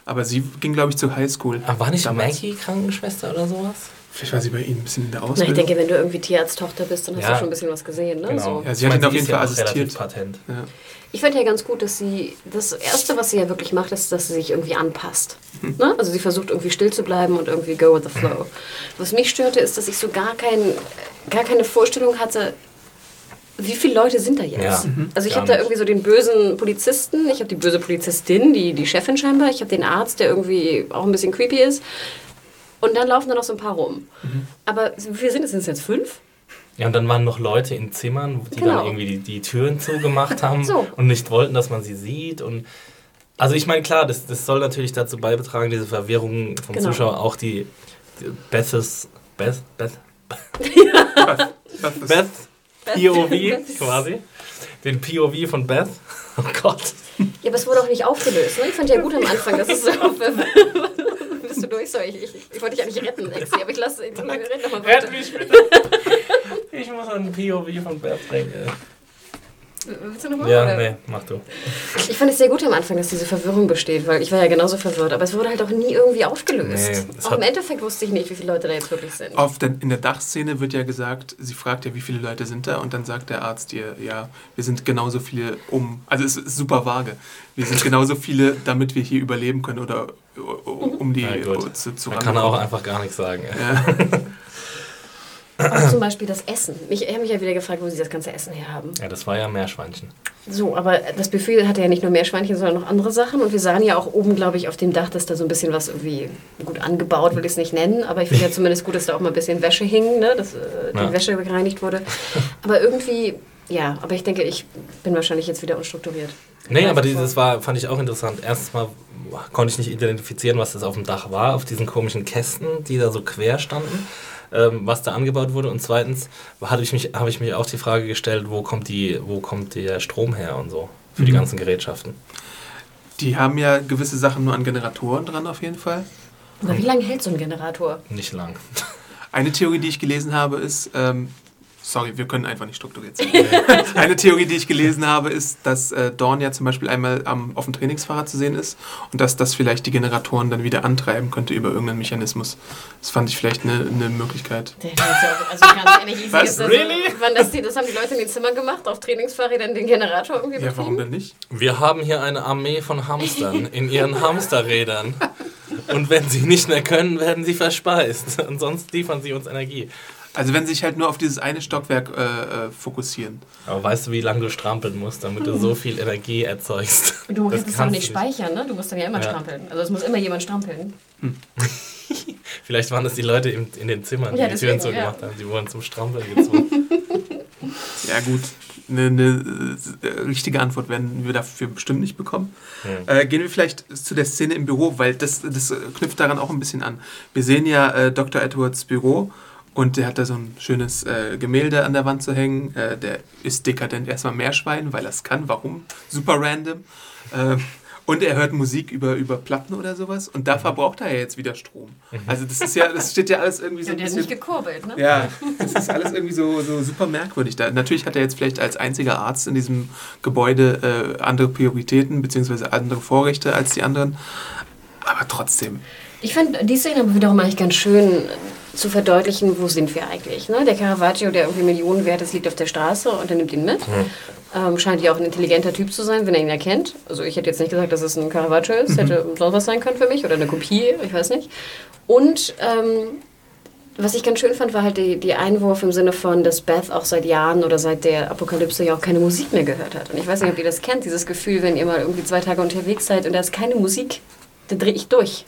Aber sie ging, glaube ich, zur Highschool. Ah, war nicht damals. Maggie Krankenschwester oder sowas? Vielleicht war sie bei ihnen ein bisschen in der Na, ich Ausbildung. denke, wenn du irgendwie Tierarzttochter bist, dann hast Ja. du schon ein bisschen was gesehen. Ne? So. Ja, sie hat ihn auf jeden Fall assistiert. patent. ja. Ich finde ja ganz gut, dass sie das Erste, was sie ja wirklich macht, ist, dass sie sich irgendwie anpasst. Ne? Also sie versucht irgendwie still zu bleiben und irgendwie go with the flow. Was mich störte, ist, dass ich so gar, kein, gar keine Vorstellung hatte, wie viele Leute sind da jetzt? Ja, Also ich habe da irgendwie so den bösen Polizisten, ich habe die böse Polizistin, die, die Chefin scheinbar, ich habe den Arzt, der irgendwie auch ein bisschen creepy ist. Und dann laufen da noch so ein paar rum. Aber wie viele sind es? Sind es jetzt fünf? Ja, und dann waren noch Leute in Zimmern, die Genau. dann irgendwie die, die Türen zugemacht haben So. und nicht wollten, dass man sie sieht. Und also ich meine, klar, das, das soll natürlich dazu beitragen, diese Verwirrung vom Genau. Zuschauer, auch die, die Beth's, Beth, Beth, ist- Beth POV Beth. quasi. Den POV von Beth. Oh Gott. Ja, aber es wurde auch nicht aufgelöst. Ne? Ich fand ja gut am Anfang, dass es so. Bist du durch? Sorry, ich, ich, ich wollte dich eigentlich retten, Lexi, aber ich lasse. Rett mich bitte. Ich muss einen POV von Beth bringen. Willst du noch mal? Ja, oder? nee, mach du. Ich fand es sehr gut am Anfang, dass diese Verwirrung besteht, weil ich war ja genauso verwirrt. Aber es wurde halt auch nie irgendwie aufgelöst. Nee, auch im Endeffekt wusste ich nicht, wie viele Leute da jetzt wirklich sind. Auf der, in der Dachszene wird ja gesagt, sie fragt ja, wie viele Leute sind da und dann sagt der Arzt ihr, ja, wir sind genauso viele um, also es ist super vage, wir sind genauso viele, damit wir hier überleben können oder um die gut. zu, zu Man kann auch einfach gar nichts sagen. Ja. Auch zum Beispiel das Essen. Ich habe mich ja wieder gefragt, wo sie das ganze Essen her haben. Ja, das war ja Meerschweinchen. So, aber das Buffet hatte ja nicht nur Meerschweinchen, sondern noch andere Sachen. Und wir sahen ja auch oben, glaube ich, auf dem Dach, dass da so ein bisschen was irgendwie gut angebaut, will ich es nicht nennen. Aber ich finde ja zumindest gut, dass da auch mal ein bisschen Wäsche hing, ne? dass äh, die Ja. Wäsche gereinigt wurde. Aber irgendwie, ja, aber ich denke, ich bin wahrscheinlich jetzt wieder unstrukturiert. Nee, aber dieses war, fand ich auch interessant. Erstens mal konnte ich nicht identifizieren, was das auf dem Dach war, auf diesen komischen Kästen, die da so quer standen, ähm, was da angebaut wurde. Und zweitens habe ich, mich, habe ich mich auch die Frage gestellt, wo kommt, die, wo kommt der Strom her und so für die Mhm. ganzen Gerätschaften. Die haben ja gewisse Sachen nur an Generatoren dran auf jeden Fall. Aber wie lange hält so ein Generator? Nicht lang. Eine Theorie, die ich gelesen habe, ist, ähm, sorry, wir können einfach nicht strukturiert sein. Eine Theorie, die ich gelesen habe, ist, dass äh, Dawn ja zum Beispiel einmal am, auf dem Trainingsfahrrad zu sehen ist und dass das vielleicht die Generatoren dann wieder antreiben könnte über irgendeinen Mechanismus. Das fand ich vielleicht eine, eine Möglichkeit. Also ganz ehrlich, Was? ist das, Really? wann das, das haben die Leute in den Zimmern gemacht, auf Trainingsfahrrädern den Generator irgendwie Ja, warum denn nicht? Wir haben hier eine Armee von Hamstern in ihren Hamsterrädern. Und wenn sie nicht mehr können, werden sie verspeist. Und sonst liefern sie uns Energie. Also wenn sie sich halt nur auf dieses eine Stockwerk äh, äh, fokussieren. Aber weißt du, wie lange du strampeln musst, damit du so viel Energie erzeugst? Du Das kannst es kannst nicht speichern, ne? Du musst dann ja immer Ja. strampeln. Also es muss immer jemand strampeln. Vielleicht waren das die Leute in, in den Zimmern, die Ja, die Türen deswegen, ja. zugemacht haben. Die wurden zum Strampeln gezwungen. Ja gut, eine, eine äh, richtige Antwort werden wir dafür bestimmt nicht bekommen. Hm. Äh, gehen wir vielleicht zu der Szene im Büro, weil das, das knüpft daran auch ein bisschen an. Wir sehen ja äh, Dr. Edwards Büro und der hat da so ein schönes äh, Gemälde an der Wand zu hängen. Äh, der ist dekadent erstmal Meerschwein, weil er es kann. Warum? Super random. Ähm, und er hört Musik über, über Platten oder sowas und da verbraucht er ja jetzt wieder Strom. Also das ist ja, das steht ja alles irgendwie so Ja, der bisschen... nicht gekurbelt, ne? Ja, das ist alles irgendwie so, so super merkwürdig. Da, natürlich hat er jetzt vielleicht als einziger Arzt in diesem Gebäude äh, andere Prioritäten bzw. andere Vorrechte als die anderen. Aber trotzdem. Ich fand die Szene aber wiederum eigentlich ganz schön. Zu verdeutlichen, wo sind wir eigentlich. Ne? Der Caravaggio, der irgendwie Millionen wert ist, liegt auf der Straße und er nimmt ihn mit. Ähm, scheint ja auch ein intelligenter Typ zu sein, wenn er ihn erkennt. Also ich hätte jetzt nicht gesagt, dass es ein Caravaggio ist, hätte sonst was sein können für mich oder eine Kopie, ich weiß nicht. Und ähm, was ich ganz schön fand, war halt die, die Einwurf im Sinne von, dass Beth auch seit Jahren oder seit der Apokalypse ja auch keine Musik mehr gehört hat. Und ich weiß nicht, ob ihr das kennt, dieses Gefühl, wenn ihr mal irgendwie zwei Tage unterwegs seid und da ist keine Musik, dann drehe ich durch.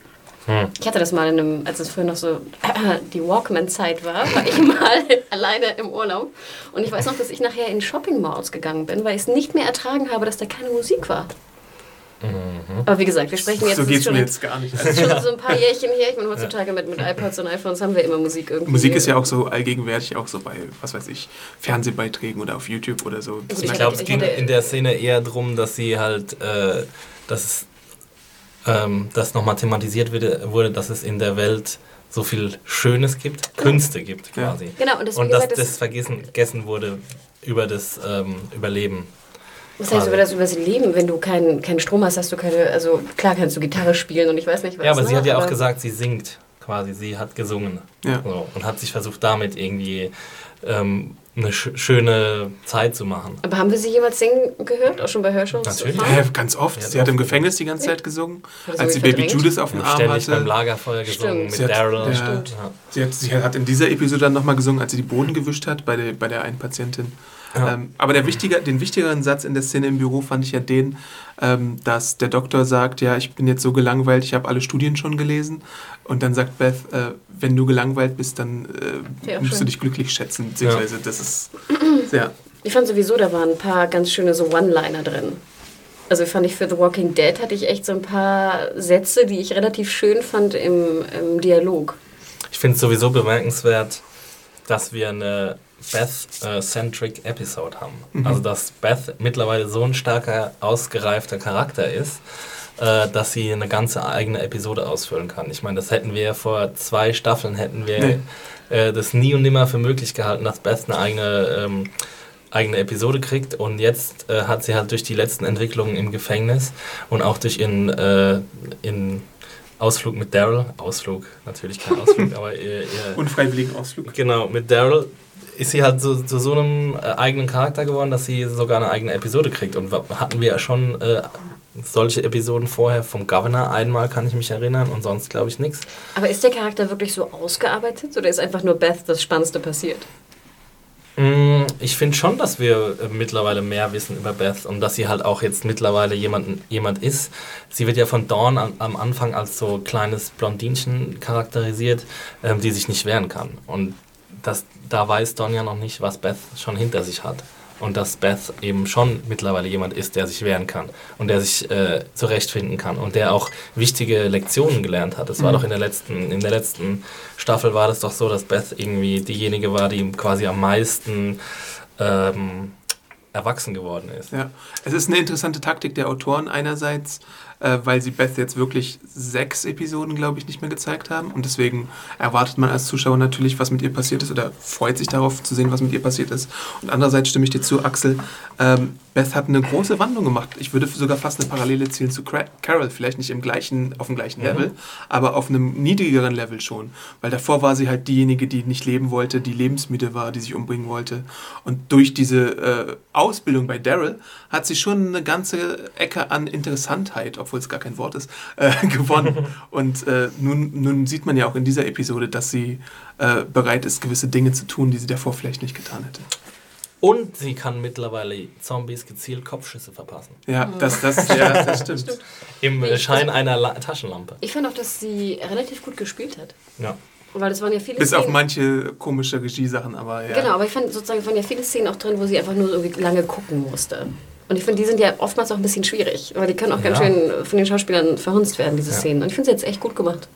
Ich hatte das mal in einem, als es früher noch so die Walkman-Zeit war, war ich mal alleine im Urlaub. Und ich weiß noch, dass ich nachher in Shopping-Malls gegangen bin, weil ich es nicht mehr ertragen habe, dass da keine Musik war. Aber wie gesagt, wir sprechen jetzt, so das geht ist es mir schon, jetzt gar nicht. das ist schon so ein paar Jährchen her. Ich meine, heutzutage mit, mit iPods und iPhones haben wir immer Musik irgendwie. Musik ist ja auch so allgegenwärtig, auch so bei, was weiß ich, Fernsehbeiträgen oder auf YouTube oder so. Ich Ich glaube, es ging in der Szene eher darum, dass sie halt, äh, dass es, ähm, dass nochmal thematisiert wurde, dass es in der Welt so viel Schönes gibt, Künste gibt Ja. quasi. Genau, und das, Und dass das das, vergessen wurde über das ähm, Überleben. was heißt über das übers Leben? Wenn du keinen keinen Strom hast, hast du keine, also klar kannst du Gitarre spielen und ich weiß nicht was. Ja, aber ne? sie hat ja auch gesagt, sie singt quasi, sie hat gesungen. Ja. So, und hat sich versucht, damit irgendwie ähm, eine sch schöne Zeit zu machen. Aber haben wir sie jemals singen gehört? Auch schon bei Hörshows? Natürlich. Ja, ganz oft. Ja, sie hat im. Gefängnis die ganze Zeit gesungen. Als sie irgendwie Baby verdrängt? Judas auf dem Ja, Arm ständig beim hatte. Lagerfeuer gesungen Stimmt. mit Sie hat- Daryl. ja. Stimmt. Ja. Sie hat, sie hat in dieser Episode dann nochmal gesungen, als sie die Boden gewischt hat bei der, bei der einen Patientin. Ja. Ähm, aber der wichtiger, den wichtigeren Satz in der Szene im Büro fand ich ja den, ähm, dass der Doktor sagt, ja, ich bin jetzt so gelangweilt, ich habe alle Studien schon gelesen. Und dann sagt Beth, äh, wenn du gelangweilt bist, dann äh, Ja, musst schön. du dich glücklich schätzen. Beziehungsweise das ist sehr... Ich fand sowieso, da waren ein paar ganz schöne so One-Liner drin. Also fand ich für The Walking Dead hatte ich echt so ein paar Sätze, die ich relativ schön fand im, im Dialog. Ich finde es sowieso bemerkenswert, dass wir eine Beth-centric Episode haben. Mhm. Also, dass Beth mittlerweile so ein starker, ausgereifter Charakter ist, äh, dass sie eine ganze eigene Episode ausfüllen kann. Ich meine, das hätten wir vor zwei Staffeln, hätten wir Nee. äh, das nie und nimmer für möglich gehalten, dass Beth eine eigene, ähm, eigene Episode kriegt. Und jetzt äh, hat sie halt durch die letzten Entwicklungen im Gefängnis und auch durch ihren, äh, ihren Ausflug mit Daryl, Ausflug, natürlich kein Ausflug, aber ihr, ihr, Unfreiwilligen Ausflug. Genau, mit Daryl ist sie halt zu, zu so einem äh, eigenen Charakter geworden, dass sie sogar eine eigene Episode kriegt. Und hatten wir ja schon äh, solche Episoden vorher vom Governor. Einmal kann ich mich erinnern und sonst glaube ich nichts. Aber ist der Charakter wirklich so ausgearbeitet oder ist einfach nur Beth das Spannendste passiert? Mm, Ich finde schon, dass wir äh, mittlerweile mehr wissen über Beth und dass sie halt auch jetzt mittlerweile jemand, jemand ist. Sie wird ja von Dawn am, am Anfang als so kleines Blondinchen charakterisiert, ähm, die sich nicht wehren kann. Und das, da weiß Dawn ja noch nicht, was Beth schon hinter sich hat. Und dass Beth eben schon mittlerweile jemand ist, der sich wehren kann und der sich äh, zurechtfinden kann und der auch wichtige Lektionen gelernt hat. Das war Mhm. doch in der letzten, in der letzten Staffel war das doch so, dass Beth irgendwie diejenige war, die quasi am meisten ähm, erwachsen geworden ist. Ja, es ist eine interessante Taktik der Autoren einerseits, äh, weil sie Beth jetzt wirklich sechs Episoden, glaube ich, nicht mehr gezeigt haben und deswegen erwartet man als Zuschauer natürlich, was mit ihr passiert ist oder freut sich darauf zu sehen, was mit ihr passiert ist. Und andererseits stimme ich dir zu, Axel, ähm, Beth hat eine große Wandlung gemacht. Ich würde sogar fast eine Parallele ziehen zu Carol, vielleicht nicht im gleichen, auf dem gleichen Mhm. Level, aber auf einem niedrigeren Level schon, weil davor war sie halt diejenige, die nicht leben wollte, die lebensmüde war, die sich umbringen wollte und durch diese äh, Ausbildung bei Daryl hat sie schon eine ganze Ecke an Interessantheit, obwohl es gar kein Wort ist, äh, gewonnen. Und äh, nun, nun sieht man ja auch in dieser Episode, dass sie äh, bereit ist, gewisse Dinge zu tun, die sie davor vielleicht nicht getan hätte. Und sie kann mittlerweile Zombies gezielt Kopfschüsse verpassen. Ja, das, das, ja, das stimmt. Im Wie- äh, Schein einer La Taschenlampe. Ich fand auch, dass sie relativ gut gespielt hat. Ja. Weil es waren ja viele Bis auf Szenen. manche komische Regiesachen, aber ja. Genau, aber ich fand sozusagen, es waren ja viele Szenen auch drin, wo sie einfach nur irgendwie lange gucken musste. Und ich finde, die sind ja oftmals auch ein bisschen schwierig, weil die können auch ganz Ja. schön von den Schauspielern verhunzt werden, diese Ja. Szenen. Und ich finde sie jetzt echt gut gemacht.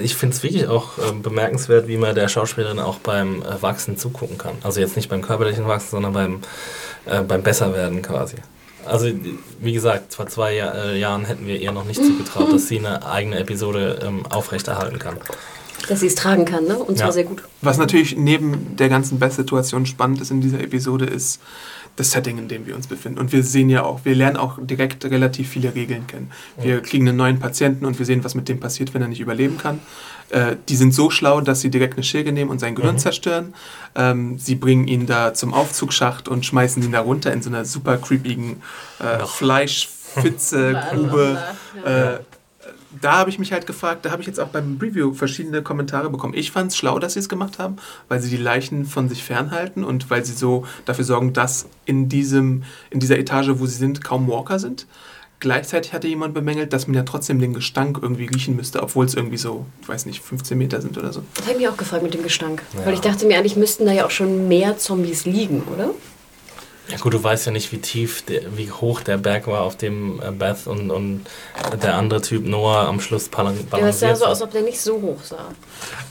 Ich finde es wirklich auch äh, bemerkenswert, wie man der Schauspielerin auch beim äh, Wachsen zugucken kann. Also jetzt nicht beim körperlichen Wachsen, sondern beim, äh, beim Besserwerden quasi. Also wie gesagt, vor zwei Jahr, äh, Jahren hätten wir ihr noch nicht zugetraut, dass sie eine eigene Episode ähm, aufrechterhalten kann. Dass sie es tragen kann, ne? Und zwar Ja. sehr gut. Was natürlich neben der ganzen Beth-Situation spannend ist in dieser Episode, ist das Setting, in dem wir uns befinden. Und wir sehen ja auch, wir lernen auch direkt relativ viele Regeln kennen. Wir kriegen einen neuen Patienten und wir sehen, was mit dem passiert, wenn er nicht überleben kann. Äh, die sind so schlau, dass sie direkt eine Schilge nehmen und sein Gehirn zerstören. Ähm, sie bringen ihn da zum Aufzugsschacht und schmeißen ihn da runter in so einer super creepigen äh, Fleischfitze-Grube. Äh, da habe ich mich halt gefragt, da habe ich jetzt auch beim Review verschiedene Kommentare bekommen. Ich fand es schlau, dass sie es gemacht haben, weil sie die Leichen von sich fernhalten und weil sie so dafür sorgen, dass in, diesem, in dieser Etage, wo sie sind, kaum Walker sind. Gleichzeitig hatte jemand bemängelt, dass man ja trotzdem den Gestank irgendwie riechen müsste, obwohl es irgendwie so, ich weiß nicht, 15 Meter sind oder so. Das habe ich mich auch gefragt mit dem Gestank. Ja. Weil ich dachte mir, eigentlich müssten da ja auch schon mehr Zombies liegen, oder? Ja gut, du weißt ja nicht, wie tief, der, wie hoch der Berg war, auf dem äh, Beth und, und der andere Typ Noah am Schluss balan- Ja, aber es sah balanciert so aus, ob der nicht so hoch sah.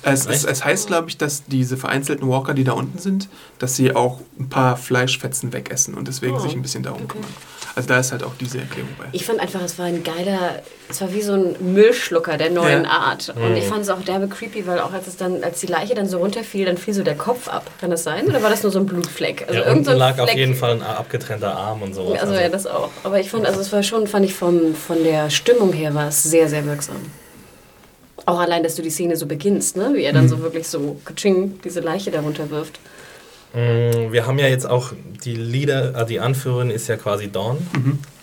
Es, es, es heißt, glaube ich, dass diese vereinzelten Walker, die da unten sind, dass sie auch ein paar Fleischfetzen wegessen und deswegen Oh, sich ein bisschen darum okay. kümmern. Also da ist halt auch diese Erklärung bei. Ich fand einfach, es war ein geiler, es war wie so ein Müllschlucker der neuen Ja. Art. Und ich fand es auch derbe creepy, weil auch als es dann, als die Leiche dann so runterfiel, dann fiel so der Kopf ab. Kann das sein? Oder war das nur so ein Blutfleck? Also ja, irgend unten so ein lag auf Fleck. jeden Fall ein abgetrennter Arm und sowas. Also ja, das auch. Aber ich fand, also es war schon, fand ich vom, von der Stimmung her war es sehr, sehr wirksam. Auch allein, dass du die Szene so beginnst, ne? Wie er dann so wirklich so katsching, diese Leiche darunter wirft. Mm, Wir haben ja jetzt auch die Leader, äh, die Anführerin ist ja quasi Dawn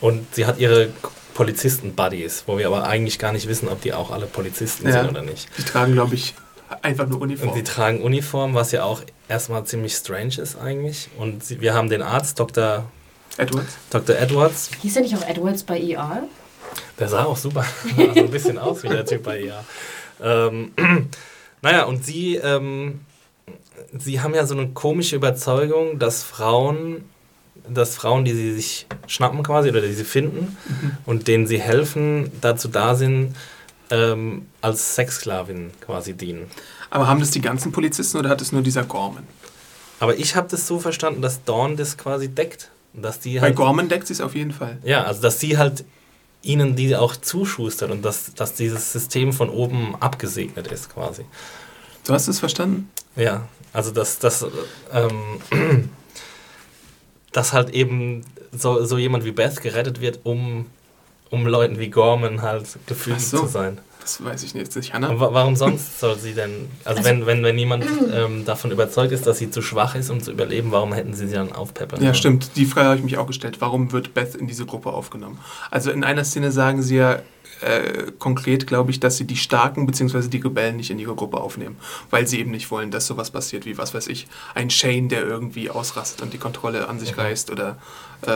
und sie hat ihre Polizisten-Buddies, wo wir aber eigentlich gar nicht wissen, ob die auch alle Polizisten Ja. sind oder nicht. Die tragen, glaube ich, einfach nur Und Uniform. sie tragen Uniform, was ja auch erstmal ziemlich strange ist eigentlich. Und sie, wir haben den Arzt, Dr. Edwards. Dr. Edwards, Hieß er nicht auch Edwards bei ER? der sah auch super so ein bisschen aus wie der Typ bei ihr. Ähm, naja, und sie, ähm, sie haben ja so eine komische Überzeugung, dass Frauen, dass Frauen, die sie sich schnappen quasi oder die sie finden und denen sie helfen, dazu da sind, ähm, als Sexsklavin quasi dienen. Aber haben das die ganzen Polizisten oder hat es nur dieser Gorman? Aber ich habe das so verstanden, dass Dawn das quasi deckt. Dass die Bei halt, Gorman deckt sie es auf jeden Fall. ja, also dass sie halt ihnen die auch zuschustert und dass, dass dieses System von oben abgesegnet ist quasi. Du hast es verstanden? Ja, also dass, dass, ähm, dass halt eben so, so jemand wie Beth gerettet wird, um, um Leuten wie Gorman halt gefügig Ach so. zu sein. Das weiß ich nicht. Und Hannah? wa warum sonst soll sie denn, also, Also- wenn, wenn, wenn jemand ähm, davon überzeugt ist, dass sie zu schwach ist, um zu überleben, warum hätten sie sie dann aufpeppern? Ja, stimmt. Die Frage habe ich mich auch gestellt. Warum wird Beth in diese Gruppe aufgenommen? Also in einer Szene sagen sie ja äh, konkret, glaube ich, dass sie die Starken bzw. die Rebellen nicht in ihre Gruppe aufnehmen, weil sie eben nicht wollen, dass sowas passiert wie, was weiß ich, ein Shane, der irgendwie ausrastet und die Kontrolle an sich reißt oder äh,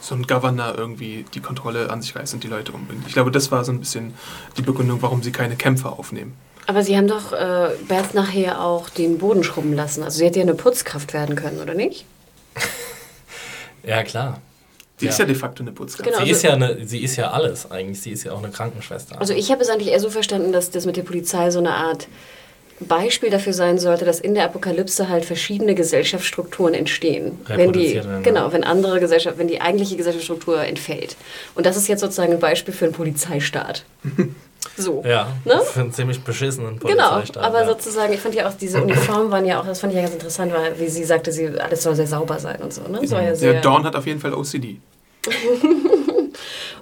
so ein Governor irgendwie die Kontrolle an sich reißt und die Leute umbringt. Ich glaube, das war so ein bisschen die Begründung, warum sie keine Kämpfer aufnehmen. Aber sie haben doch äh, Beth nachher auch den Boden schrubben lassen. Also sie hätte ja eine Putzkraft werden können, oder nicht? Ja, klar. Die Ja. ist ja de facto eine Putzkraft. Genau. Sie also- ist, ja eine, sie ist ja alles eigentlich. Sie ist ja auch eine Krankenschwester. Also ich habe es eigentlich eher so verstanden, dass das mit der Polizei so eine Art Beispiel dafür sein sollte, dass in der Apokalypse halt verschiedene Gesellschaftsstrukturen entstehen. Wenn die, werden, genau, wenn andere Gesellschaft, wenn die eigentliche Gesellschaftsstruktur entfällt. Und das ist jetzt sozusagen ein Beispiel für einen Polizeistaat. So. ja, Ne? für einen ziemlich beschissenen Genau, Polizeistaat. aber ja. sozusagen, ich fand ja auch diese Uniformen waren ja auch, das fand ich ja ganz interessant, weil wie sie sagte, sie, alles soll sehr sauber sein und so. Ne? Soll ja sehr, Ja, Dawn hat auf jeden Fall OCD.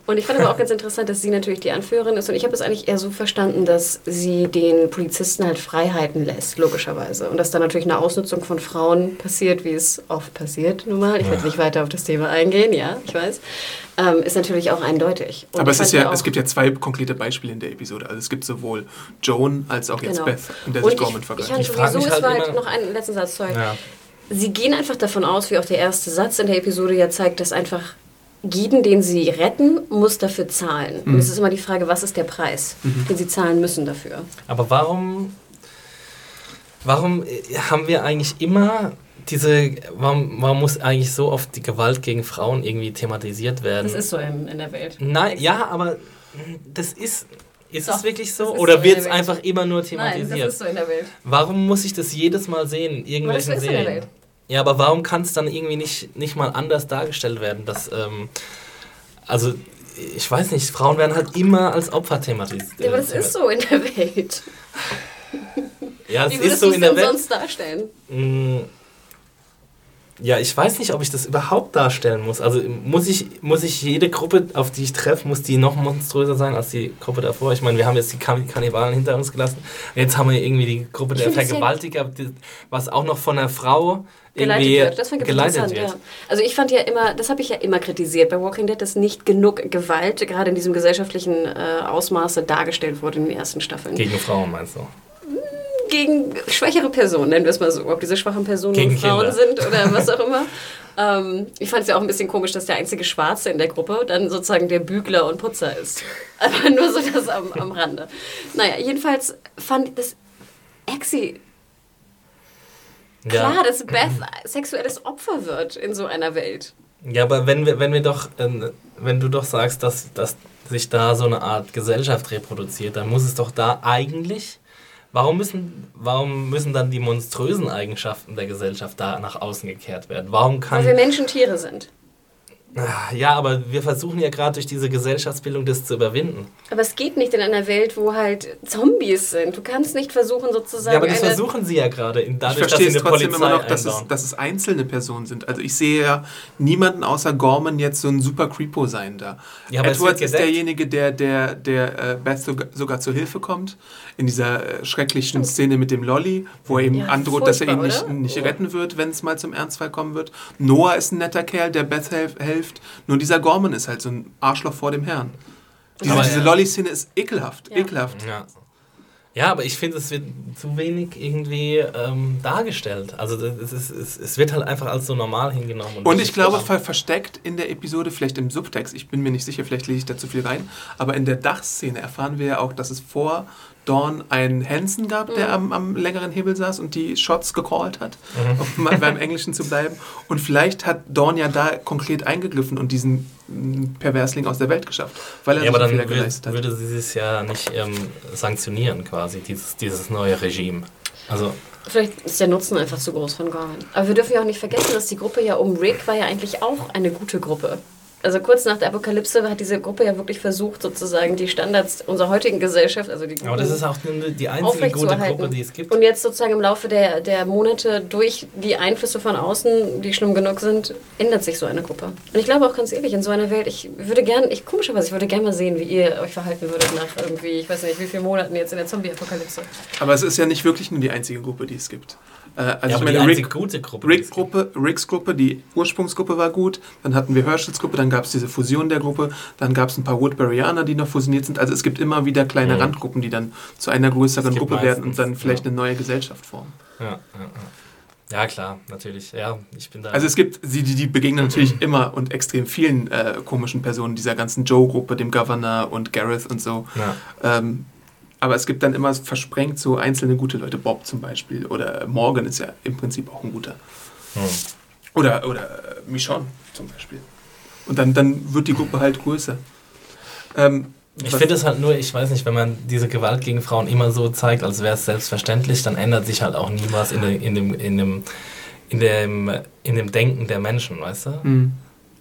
Und ich fand aber auch ganz interessant, dass sie natürlich die Anführerin ist. Und ich habe es eigentlich eher so verstanden, dass sie den Polizisten halt Freiheiten lässt, logischerweise. Und dass da natürlich eine Ausnutzung von Frauen passiert, wie es oft passiert, nun mal. Ich werde nicht weiter auf das Thema eingehen, ja, ich weiß. Ähm, ist natürlich auch eindeutig. Und Aber ich es, ist ja, auch- es gibt ja zwei konkrete Beispiele in der Episode. Also es gibt sowohl Joan als auch jetzt Genau. Beth, in der sich ich, Gorman ich vergleicht. fand Ich frag sowieso, mich es halt war halt noch einen letzten Satz, sorry. Ja. Sie gehen einfach davon aus, wie auch der erste Satz in der Episode ja zeigt, dass einfach jeden, den sie retten, muss dafür zahlen. Und es ist immer die Frage, was ist der Preis, den sie zahlen müssen dafür. Aber warum, warum äh, haben wir eigentlich immer diese, warum, warum muss eigentlich so oft die Gewalt gegen Frauen irgendwie thematisiert werden? Das ist so in, in der Welt. Nein, ja, aber das ist, ist Doch, es wirklich so? Oder so wird es einfach immer nur Nein, thematisiert? das ist so in der Welt. Warum muss ich das jedes Mal sehen, in Weil das irgendwelchen ist in der Serien? Welt. Ja, aber warum kann es dann irgendwie nicht, nicht mal anders dargestellt werden? Dass, ähm, also, ich weiß nicht, Frauen werden halt immer als Opfer thematisiert. Ja, aber das ist so in der Welt. Ja, es Wie ist so in der Welt. sonst darstellen? Mm. ja, ich weiß nicht, ob ich das überhaupt darstellen muss. Also muss ich, muss ich jede Gruppe, auf die ich treffe, muss die noch monströser sein als die Gruppe davor? Ich meine, wir haben jetzt die Kann Kannibalen hinter uns gelassen. Jetzt haben wir irgendwie die Gruppe der Vergewaltiger, was auch noch von einer Frau geleitet wird. Das fand ich geleitet wird. Ja. Also ich fand ja immer, das habe ich ja immer kritisiert bei Walking Dead, dass nicht genug Gewalt gerade in diesem gesellschaftlichen äh, Ausmaße dargestellt wurde in den ersten Staffeln. Gegen Frauen meinst du? gegen schwächere Personen, nennen wir es mal so. Ob diese schwachen Personen gegen Frauen Kinder. sind oder was auch immer. ähm, ich fand es ja auch ein bisschen komisch, dass der einzige Schwarze in der Gruppe dann sozusagen der Bügler und Putzer ist. Aber nur so das am, am Rande. Naja, jedenfalls fand ich das Exi Klar, dass Beth sexuelles Opfer wird in so einer Welt. Ja, aber wenn wir, wenn wir doch, äh, wenn du doch sagst, dass, dass sich da so eine Art Gesellschaft reproduziert, dann muss es doch da eigentlich Warum müssen, warum müssen dann die monströsen Eigenschaften der Gesellschaft da nach außen gekehrt werden? Warum kann, Weil wir Menschen Tiere sind. Ja, aber wir versuchen ja gerade durch diese Gesellschaftsbildung das zu überwinden. Aber es geht nicht in einer Welt, wo halt Zombies sind. Du kannst nicht versuchen sozusagen. Ja, aber das versuchen sie ja gerade. Dadurch, ich verstehe es trotzdem Polizei immer noch, dass es, dass es, einzelne Personen sind. Also ich sehe ja niemanden außer Gorman jetzt so ein super Creepo sein da. Ja, Edwards ist derjenige, der, der, der äh, Beth sogar, sogar zur Hilfe kommt. In dieser äh, schrecklichen Szene mit dem Lolly, wo er ihm ja, androht, dass er ihn nicht, nicht retten wird, wenn es mal zum Ernstfall kommen wird. Noah ist ein netter Kerl, der Beth hilft hilft. Nur dieser Gorman ist halt so ein Arschloch vor dem Herrn. Diese, diese Lolli-Szene ist ekelhaft, ja. ekelhaft. Ja. Ja, aber ich finde, es wird zu wenig irgendwie ähm, dargestellt. Also es, ist, es, es, wird halt einfach als so normal hingenommen. Und, und ich glaube, ver versteckt in der Episode, vielleicht im Subtext, ich bin mir nicht sicher, vielleicht lese ich da zu viel rein, aber in der Dachszene erfahren wir ja auch, dass es vor Dawn einen Hansen gab, der mhm. am, am, längeren Hebel saß und die Shots gecallt hat, mhm. um mal beim Englischen zu bleiben. Und vielleicht hat Dawn ja da konkret eingegriffen und diesen mm, Perversling aus der Welt geschafft, weil er ja, so aber dann geleistet hat. würde sie es ja nicht ähm, sanktionieren quasi, dieses, dieses neue Regime. Also Vielleicht ist der Nutzen einfach zu groß von Gorman. Aber wir dürfen ja auch nicht vergessen, dass die Gruppe ja um Rick war ja eigentlich auch eine gute Gruppe also kurz nach der Apokalypse hat diese Gruppe ja wirklich versucht, sozusagen die Standards unserer heutigen Gesellschaft, also die Aber das ist auch die einzige gute Gruppe, die es gibt. Und jetzt sozusagen im Laufe der, der Monate durch die Einflüsse von außen, die schlimm genug sind, ändert sich so eine Gruppe. Und ich glaube auch ganz ehrlich, in so einer Welt, ich würde gerne, ich komischerweise, ich würde gerne mal sehen, wie ihr euch verhalten würdet nach irgendwie, ich weiß nicht, wie viele Monaten jetzt in der Zombie-Apokalypse. Aber es ist ja nicht wirklich nur die einzige Gruppe, die es gibt. Äh, also ja, ich meine, Rick, gute Gruppe, Rick Gruppe, Ricks Gruppe, die Ursprungsgruppe war gut. Dann hatten wir Herschels Gruppe, dann gab es diese Fusion der Gruppe, dann gab es ein paar Woodburyaner, die noch fusioniert sind. Also es gibt immer wieder kleine mhm. Randgruppen, die dann zu einer größeren Gruppe meistens, werden und dann vielleicht ja. eine neue Gesellschaft formen. Ja, ja, ja. Ja, klar, natürlich. Ja, ich bin da. Also es gibt, die, die begegnen natürlich immer und extrem vielen äh, komischen Personen dieser ganzen Joe-Gruppe, dem Governor und Gareth und so. Ähm, aber es gibt dann immer versprengt so einzelne gute Leute, Bob zum Beispiel oder Morgan ist ja im Prinzip auch ein guter. Hm. Oder, oder äh, Michonne zum Beispiel. Und dann, dann wird die Gruppe halt größer. Ähm, ich finde es halt nur, ich weiß nicht, wenn man diese Gewalt gegen Frauen immer so zeigt, als wäre es selbstverständlich, dann ändert sich halt auch nie was in, de, in, dem, in, dem, in, dem, in dem Denken der Menschen, weißt du? Mhm.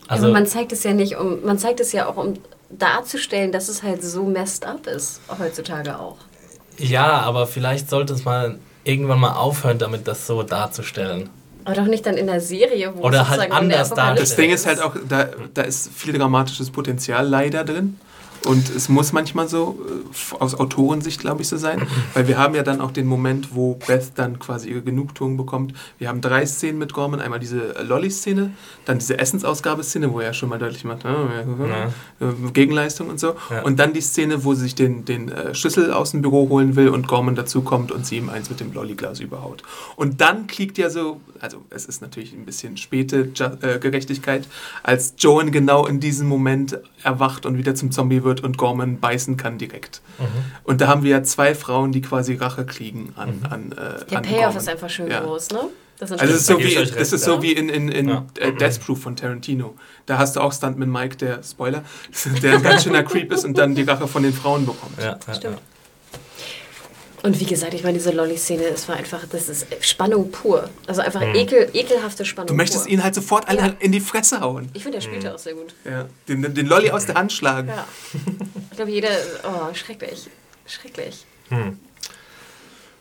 Also, ja, man zeigt es ja nicht um, man zeigt es ja auch um darzustellen, dass es halt so messed up ist, heutzutage auch. Ja, aber vielleicht sollte es mal irgendwann mal aufhören, damit das so darzustellen. Aber doch nicht dann in der Serie, wo Oder halt anders darstellen. Das Ding ist halt auch, da, da ist viel dramatisches Potenzial leider drin. Und es muss manchmal so äh, aus Autorensicht, glaube ich, so sein, weil wir haben ja dann auch den Moment, wo Beth dann quasi ihre Genugtuung bekommt. Wir haben drei Szenen mit Gorman. Einmal diese Lolly-Szene, dann diese Essensausgabeszene, wo er schon mal deutlich macht, ja. Gegenleistung und so. Ja. Und dann die Szene, wo sie sich den, den äh, Schlüssel aus dem Büro holen will und Gorman dazukommt und sie ihm eins mit dem Lollyglas überhaut. Und dann kriegt ja so, also es ist natürlich ein bisschen späte äh, Gerechtigkeit, als Joan genau in diesem Moment erwacht und wieder zum Zombie wird wird und Gorman beißen kann direkt. Mhm. Und da haben wir ja zwei Frauen, die quasi Rache kriegen an. Mhm. an äh, Der an Payoff Gorman. ist einfach schön ja. groß, ne? Das also es ist, so wie, das ist so wie in, in, in ja. äh, Death Proof von Tarantino. Da hast du auch Stuntman Mike, der, Spoiler, der ein ganz schöner Creep ist und dann die Rache von den Frauen bekommt. Ja, Stimmt. Und wie gesagt, ich meine, diese Lolli-Szene, es war einfach, das ist Spannung pur. Also einfach mhm. ekel, ekelhafte Spannung. Du möchtest pur. ihn halt sofort ja. in die Fresse hauen. Ich finde, der spielt mhm. auch sehr gut. Ja. Den, den Lolli aus der Hand schlagen. Ja. Ich glaube, jeder, oh, schrecklich. Schrecklich. Hm.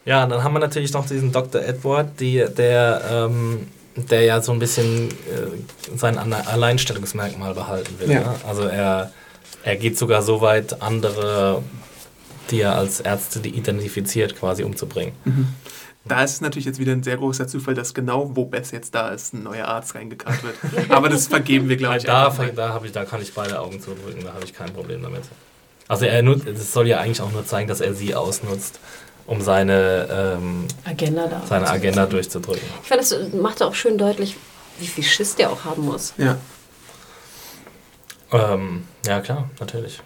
Ja, dann haben wir natürlich noch diesen Dr. Edward, die, der, ähm, der ja so ein bisschen äh, sein Alle- Alleinstellungsmerkmal behalten will. Ja. Ne? Also er, er geht sogar so weit, andere, die er als Ärzte die identifiziert, quasi umzubringen. Da ist es natürlich jetzt wieder ein sehr großer Zufall, dass genau wo Bess jetzt da ist, ein neuer Arzt reingekarrt wird. Aber das vergeben wir, glaube ich, da, da, ich, da kann ich beide Augen zudrücken, da habe ich kein Problem damit. Also er nutzt, es soll ja eigentlich auch nur zeigen, dass er sie ausnutzt, um seine, ähm, Agenda da. seine Agenda durchzudrücken. Ich fand, das macht auch schön deutlich, wie viel Schiss der auch haben muss. Ja. Ähm, ja klar, natürlich.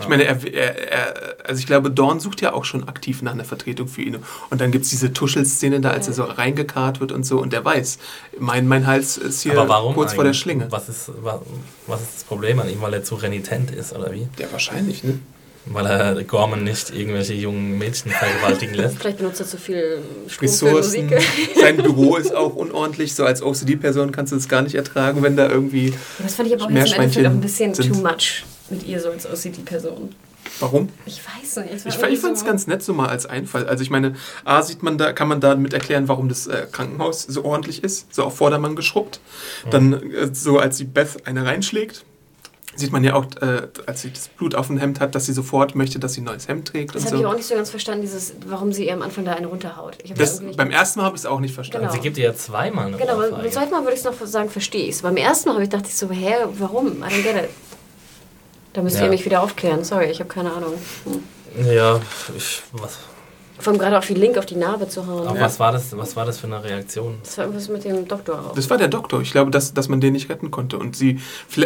Ich meine, er, er, er, also ich glaube, Dorn sucht ja auch schon aktiv nach einer Vertretung für ihn. Und dann gibt es diese Tuschelszene da, als er so reingekarrt wird und so. Und er weiß, mein, mein Hals ist hier kurz vor der? Schlinge. Was ist, wa- was ist das Problem an ihm, weil er zu renitent ist, oder wie? Ja, wahrscheinlich, ne? Weil er Gorman nicht irgendwelche jungen Mädchen vergewaltigen lässt. Vielleicht benutzt er zu viel Ressourcen. Musik. Sein Büro ist auch unordentlich. So als OCD-Person kannst du es gar nicht ertragen, wenn da irgendwie. Das fand ich aber auch jetzt im Endeffekt auch ein bisschen sind. too much mit ihr so als OCD-Person. Warum? Ich weiß nicht. Ich, ich fand es so- ganz nett so mal als Einfall. Also ich meine, A sieht man da, kann man damit erklären, warum das äh, Krankenhaus so ordentlich ist, so auf Vordermann geschrubbt. Dann äh, so als sie Beth eine reinschlägt, sieht man ja auch, äh, als sie das Blut auf dem Hemd hat, dass sie sofort möchte, dass sie ein neues Hemd trägt Das und habe ich so. aber auch nicht so ganz verstanden, dieses, warum sie ihr am Anfang da eine runterhaut. Ich Das, irgendwie- beim ersten Mal habe ich es auch nicht verstanden. Genau. Sie gibt ihr ja zweimal eine Genau, beim zweiten Mal würde ich es noch sagen, verstehe ich es. Beim ersten Mal habe ich dachte ich so, hä, warum? I don't get it. Da müsst Ja. ihr mich wieder aufklären. Sorry, ich habe keine Ahnung. Hm. Ja, ich, was, Vor allem gerade auf die Link auf die Narbe zu hauen. aber Ja. was, war das, was war das für eine Reaktion? Das war irgendwas mit dem Doktor auch. Das war der Doktor. Ich glaube, dass, dass man den nicht retten konnte. Und sie,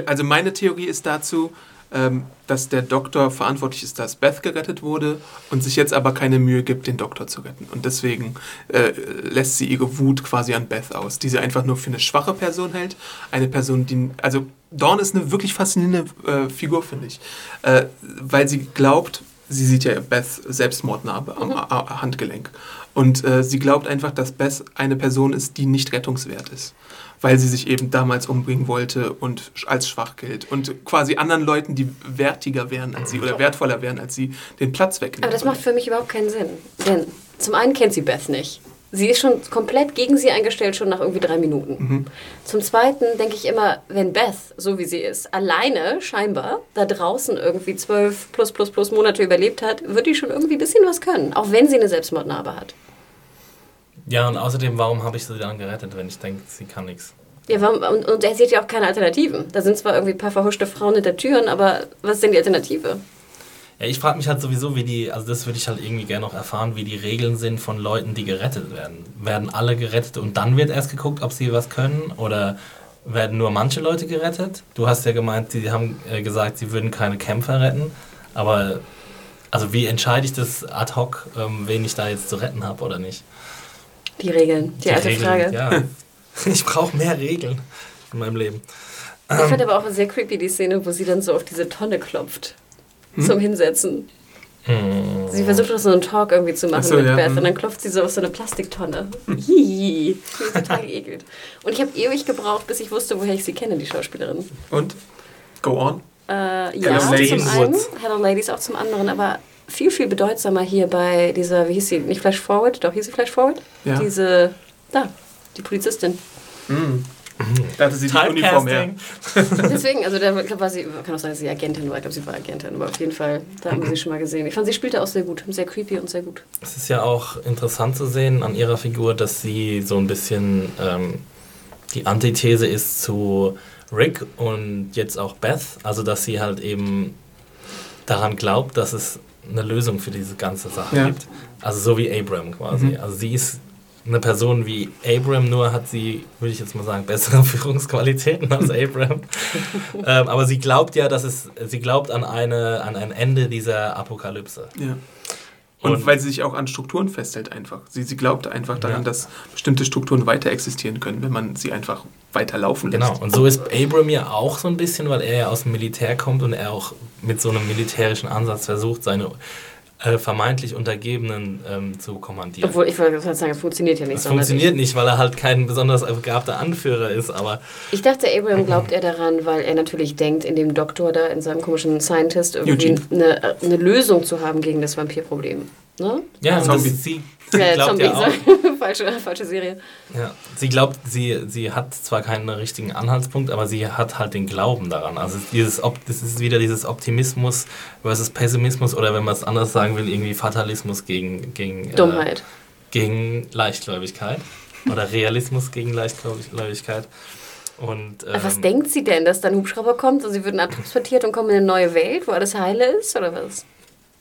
also meine Theorie ist dazu, ähm, dass der Doktor verantwortlich ist, dass Beth gerettet wurde und sich jetzt aber keine Mühe gibt, den Doktor zu retten. Und deswegen äh, lässt sie ihre Wut quasi an Beth aus, die sie einfach nur für eine schwache Person hält. Eine Person, die, also Dawn ist eine wirklich faszinierende äh, Figur, finde ich, äh, weil sie glaubt, sie sieht ja Beths Selbstmordnarbe am A- Handgelenk. Und äh, sie glaubt einfach, dass Beth eine Person ist, die nicht rettungswert ist. Weil sie sich eben damals umbringen wollte und als schwach gilt. Und quasi anderen Leuten, die wertiger wären als sie oder wertvoller wären als sie, den Platz wegnehmen. Aber das macht für mich überhaupt keinen Sinn. Denn zum einen kennt sie Beth nicht. Sie ist schon komplett gegen sie eingestellt, schon nach irgendwie drei Minuten. Zum Zweiten denke ich immer, wenn Beth, so wie sie ist, alleine scheinbar da draußen irgendwie zwölf plus plus plus Monate überlebt hat, wird die schon irgendwie ein bisschen was können. Auch wenn sie eine Selbstmordnarbe hat. Ja, und außerdem, warum habe ich sie dann gerettet, wenn ich denke, sie kann nichts? Ja, warum, und, und er sieht ja auch keine Alternativen. Da sind zwar irgendwie ein paar verhuschte Frauen hinter Türen, aber was ist denn die Alternative? Ja, ich frage mich halt sowieso, wie die, also das würde ich halt irgendwie gerne noch erfahren, wie die Regeln sind von Leuten, die gerettet werden. Werden alle gerettet und dann wird erst geguckt, ob sie was können? Oder werden nur manche Leute gerettet? Du hast ja gemeint, sie haben äh, gesagt, sie würden keine Kämpfer retten. Aber, also wie entscheide ich das ad hoc, ähm, wen ich da jetzt zu retten habe oder nicht? Die Regeln, die, alte Regeln, Frage. Ja. Ich brauche mehr Regeln in meinem Leben. Ich fand aber auch sehr creepy die Szene, wo sie dann so auf diese Tonne klopft. Zum Hinsetzen. Hm. Sie versucht auch so einen Talk irgendwie zu machen Ach so, mit ja, Beth hm. und dann klopft sie so auf so eine Plastiktonne. Hihi. Ich bin total geekelt. Und ich habe ewig gebraucht, bis ich wusste, woher ich sie kenne, die Schauspielerin. Und? Go on. Äh, ja, Hello, Ladies. zum einen. Hello Ladies auch zum anderen, aber viel, viel bedeutsamer hier bei dieser, wie hieß sie, nicht Flash Forward, doch hieß sie Flash Forward? Ja. Diese, da, die Polizistin. Da hatte sie die Uniform her. Deswegen, also da war sie, kann auch sein, dass sie Agentin war, ich glaube, sie war Agentin, aber auf jeden Fall, da haben wir sie schon mal gesehen. Ich fand, sie spielte auch sehr gut, sehr creepy und sehr gut. Es ist ja auch interessant zu sehen an ihrer Figur, dass sie so ein bisschen ähm, die Antithese ist zu Rick und jetzt auch Beth. Also, dass sie halt eben daran glaubt, dass es eine Lösung für diese ganze Sache Ja. gibt. Also, so wie Abram quasi. Also, sie ist eine Person wie Abram, nur hat sie, würde ich jetzt mal sagen, bessere Führungsqualitäten als Abram. ähm, aber sie glaubt ja, dass es, sie glaubt an, eine, an ein Ende dieser Apokalypse. Ja. Und, Und- weil sie sich auch an Strukturen festhält einfach. Sie, sie glaubt einfach daran, Ja. dass bestimmte Strukturen weiter existieren können, wenn man sie einfach weiter laufen lässt. Genau, und so ist Abram ja auch so ein bisschen, weil er ja aus dem Militär kommt und er auch mit so einem militärischen Ansatz versucht, seine äh, vermeintlich Untergebenen ähm, zu kommandieren. Obwohl, ich wollte sagen, es funktioniert ja nicht sonderlich. funktioniert nicht, weil er halt kein besonders begabter Anführer ist, aber Ich dachte, Abraham glaubt er daran, weil er natürlich denkt, in dem Doktor da, in seinem komischen Scientist, irgendwie eine, eine Lösung zu haben gegen das Vampirproblem. Ne? Ja, das, Zombie. sie, sie Äh, glaubt Zombie, ja auch. falsche, falsche Serie. Ja, sie glaubt, sie, sie hat zwar keinen richtigen Anhaltspunkt, aber sie hat halt den Glauben daran. Also dieses, das ist wieder dieses Optimismus versus Pessimismus oder wenn man es anders sagen will, irgendwie Fatalismus gegen, gegen, äh, Dummheit. gegen Leichtgläubigkeit oder Realismus gegen Leichtgläubigkeit. Und, Aber Was ähm, denkt sie denn, dass dann ein Hubschrauber kommt und sie würden abtransportiert und kommen in eine neue Welt, wo alles heile ist, oder was?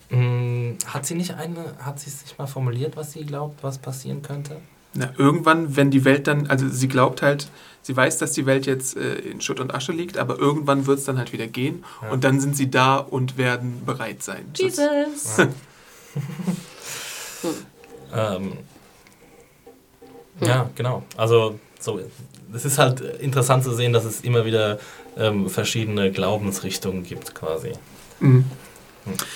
Mh, Hat sie nicht eine, hat sie sich mal formuliert, was sie glaubt, was passieren könnte? Na, irgendwann, wenn die Welt dann, also sie glaubt halt, sie weiß, dass die Welt jetzt äh, in Schutt und Asche liegt, aber irgendwann wird es dann halt wieder gehen Ja. und dann sind sie da und werden bereit sein. Jesus. Ähm, Ja, genau. Also so, es ist halt interessant zu sehen, dass es immer wieder ähm, verschiedene Glaubensrichtungen gibt, quasi. Mhm.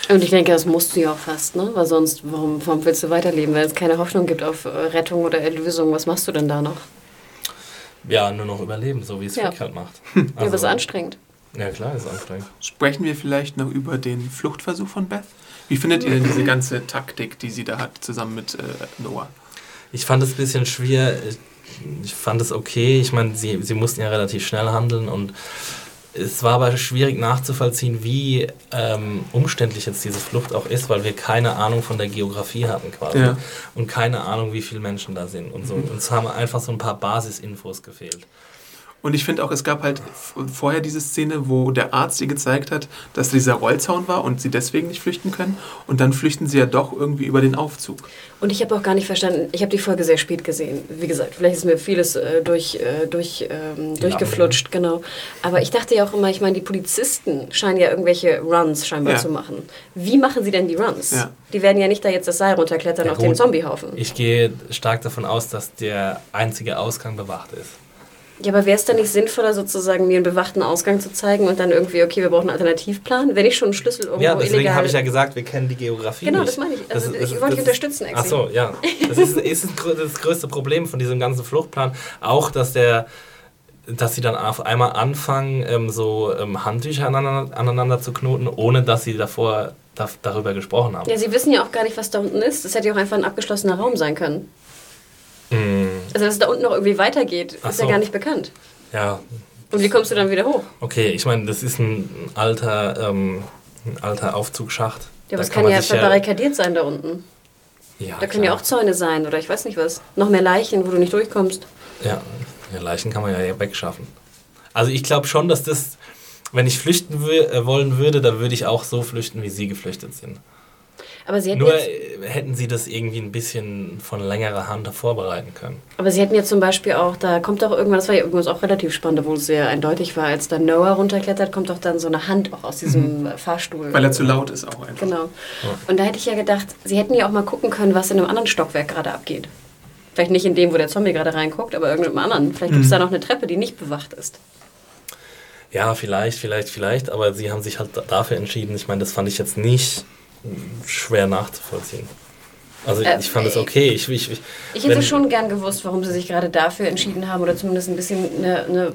Und ich denke, das musst du ja auch fast, ne? Weil sonst, warum, warum willst du weiterleben? Wenn es keine Hoffnung gibt auf äh, Rettung oder Erlösung, was machst du denn da noch? Ja, nur noch überleben, so wie es Ja. Frick halt macht. ja, aber es ist Also- anstrengend. Ja, klar, ist anstrengend. Sprechen wir vielleicht noch über den Fluchtversuch von Beth? Wie findet ihr denn diese ganze Taktik, die sie da hat, zusammen mit äh, Noah? Ich fand es ein bisschen schwer. Ich- Ich fand es okay. Ich meine, sie, sie mussten ja relativ schnell handeln und es war aber schwierig nachzuvollziehen, wie ähm, umständlich jetzt diese Flucht auch ist, weil wir keine Ahnung von der Geografie hatten quasi Ja. und keine Ahnung, wie viele Menschen da sind und so. Uns haben einfach so ein paar Basisinfos gefehlt. Und ich finde auch, es gab halt vorher diese Szene, wo der Arzt ihr gezeigt hat, dass dieser Rollzaun war und sie deswegen nicht flüchten können. Und dann flüchten sie ja doch irgendwie über den Aufzug. Und ich habe auch gar nicht verstanden, ich habe die Folge sehr spät gesehen. Wie gesagt, vielleicht ist mir vieles äh, durch, äh, durch, ähm, durchgeflutscht, genau. Aber ich dachte ja auch immer, ich meine, die Polizisten scheinen ja irgendwelche Runs scheinbar Ja. zu machen. Wie machen sie denn die Runs? Ja. Die werden ja nicht da jetzt das Seil runterklettern Ja, auf den gut. Zombiehaufen. Ich gehe stark davon aus, dass der einzige Ausgang bewacht ist. Ja, aber wäre es dann nicht sinnvoller, sozusagen mir einen bewachten Ausgang zu zeigen und dann irgendwie, okay, wir brauchen einen Alternativplan? Wenn ich schon einen Schlüssel irgendwo Ja, deswegen habe ich ja gesagt, wir kennen die Geografie Genau, nicht. das meine ich. Also, ich ist- wollte dich unterstützen, Ach Exi. so, ja. Das ist, ist das das größte Problem von diesem ganzen Fluchtplan. Auch, dass der dass sie dann auf einmal anfangen, ähm, so ähm, Handtücher aneinander, aneinander zu knoten, ohne dass sie davor da, darüber gesprochen haben. Ja, sie wissen ja auch gar nicht, was da unten ist. Das hätte ja auch einfach ein abgeschlossener Raum sein können. Mm, Also, dass es da unten noch irgendwie weitergeht, Ach ist ja so. gar nicht bekannt. ja, Und wie kommst du dann wieder hoch? okay, ich meine, das ist ein alter, ähm, ein alter Aufzugsschacht. Ja, aber Da es kann man ja verbarrikadiert sein da unten. ja, Da können ja auch Zäune sein oder ich weiß nicht was. Noch mehr Leichen, wo du nicht durchkommst. Ja, ja, Leichen kann man ja wegschaffen. Also ich glaube schon, dass das, wenn ich flüchten äh, wollen würde, dann würde ich auch so flüchten, wie sie geflüchtet sind. Aber sie hätten, Nur jetzt, hätten sie das irgendwie ein bisschen von längerer Hand vorbereiten können. aber sie hätten jetzt zum Beispiel auch, da kommt doch irgendwann, das war ja übrigens auch relativ spannend, wo es sehr eindeutig war, als da Noah runterklettert, kommt doch dann so eine Hand auch aus diesem äh, Fahrstuhl. Weil er zu laut ist auch einfach. Genau. Und da hätte ich ja gedacht, sie hätten ja auch mal gucken können, was in einem anderen Stockwerk gerade abgeht. Vielleicht nicht in dem, wo der Zombie gerade reinguckt, aber irgendeinem anderen. Vielleicht gibt es da noch eine Treppe, die nicht bewacht ist. Ja, vielleicht, vielleicht, vielleicht, aber sie haben sich halt da- dafür entschieden. Ich meine, das fand ich jetzt nicht schwer nachzuvollziehen. Also Äh, ich fand es okay. Ich, ich, ich, Ich hätte schon gern gewusst, warum sie sich gerade dafür entschieden haben oder zumindest ein bisschen eine, eine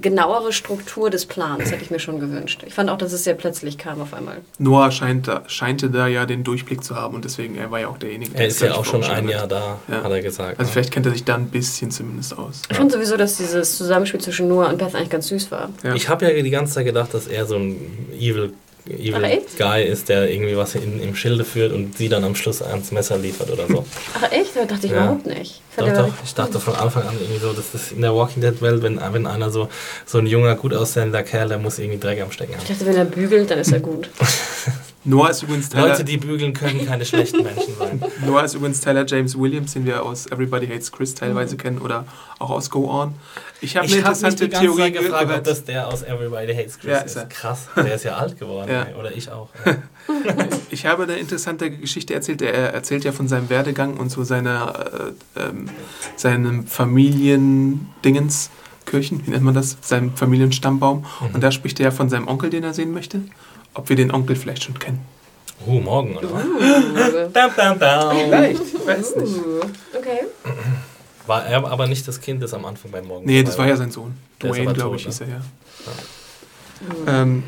genauere Struktur des Plans hätte ich mir schon gewünscht. Ich fand auch, dass es sehr plötzlich kam auf einmal. Noah scheint da, scheinte da ja den Durchblick zu haben und deswegen, er war ja auch derjenige, Er ist ja auch schon ein Jahr da, Ja. hat er gesagt. Also ne? vielleicht kennt er sich da ein bisschen zumindest aus. Ich fand sowieso, dass dieses Zusammenspiel zwischen Noah und Beth eigentlich ganz süß war. Ja. Ich habe ja die ganze Zeit gedacht, dass er so ein evil, evil? Guy ist, der irgendwie was in, im Schilde führt und sie dann am Schluss ans Messer liefert oder so. Ach echt? Da dachte ich Ja. überhaupt nicht. Ich doch, doch. Ich dachte von Anfang an irgendwie so, dass das in der Walking Dead Welt, wenn, wenn einer so, so ein junger, gut aussehender Kerl, der muss irgendwie Dreck am Stecken Ich haben. dachte, wenn er bügelt, dann ist er gut. Noah ist übrigens Tyler, Leute, die bügeln, können keine schlechten Menschen sein. Noah ist übrigens Tyler James Williams, den wir aus Everybody Hates Chris teilweise Mhm. kennen oder auch aus Go On. Ich habe eine Ich habe mich interessante die Theorie gefragt, ob das der aus Everybody Hates Chris Ja, ist. ist. Krass, der ist ja alt geworden. Ja. Oder ich auch. Ja. Ich habe eine interessante Geschichte erzählt. Er erzählt ja von seinem Werdegang und so seiner, äh, ähm, seinem Familiendingens, Kirchen, wie nennt man das? Seinem Familienstammbaum. Mhm. Und da spricht er ja von seinem Onkel, den er sehen möchte. Ob wir den Onkel vielleicht schon kennen. Uh, morgen, oder was? Uh, Dam, dam, dam. Vielleicht, ich weiß nicht. uh, okay. War er aber nicht das Kind, das am Anfang beim Morgen Nee, das war ja sein Sohn. Der ist Dwayne, aber glaube ich, ne? hieß er, ja. Ähm,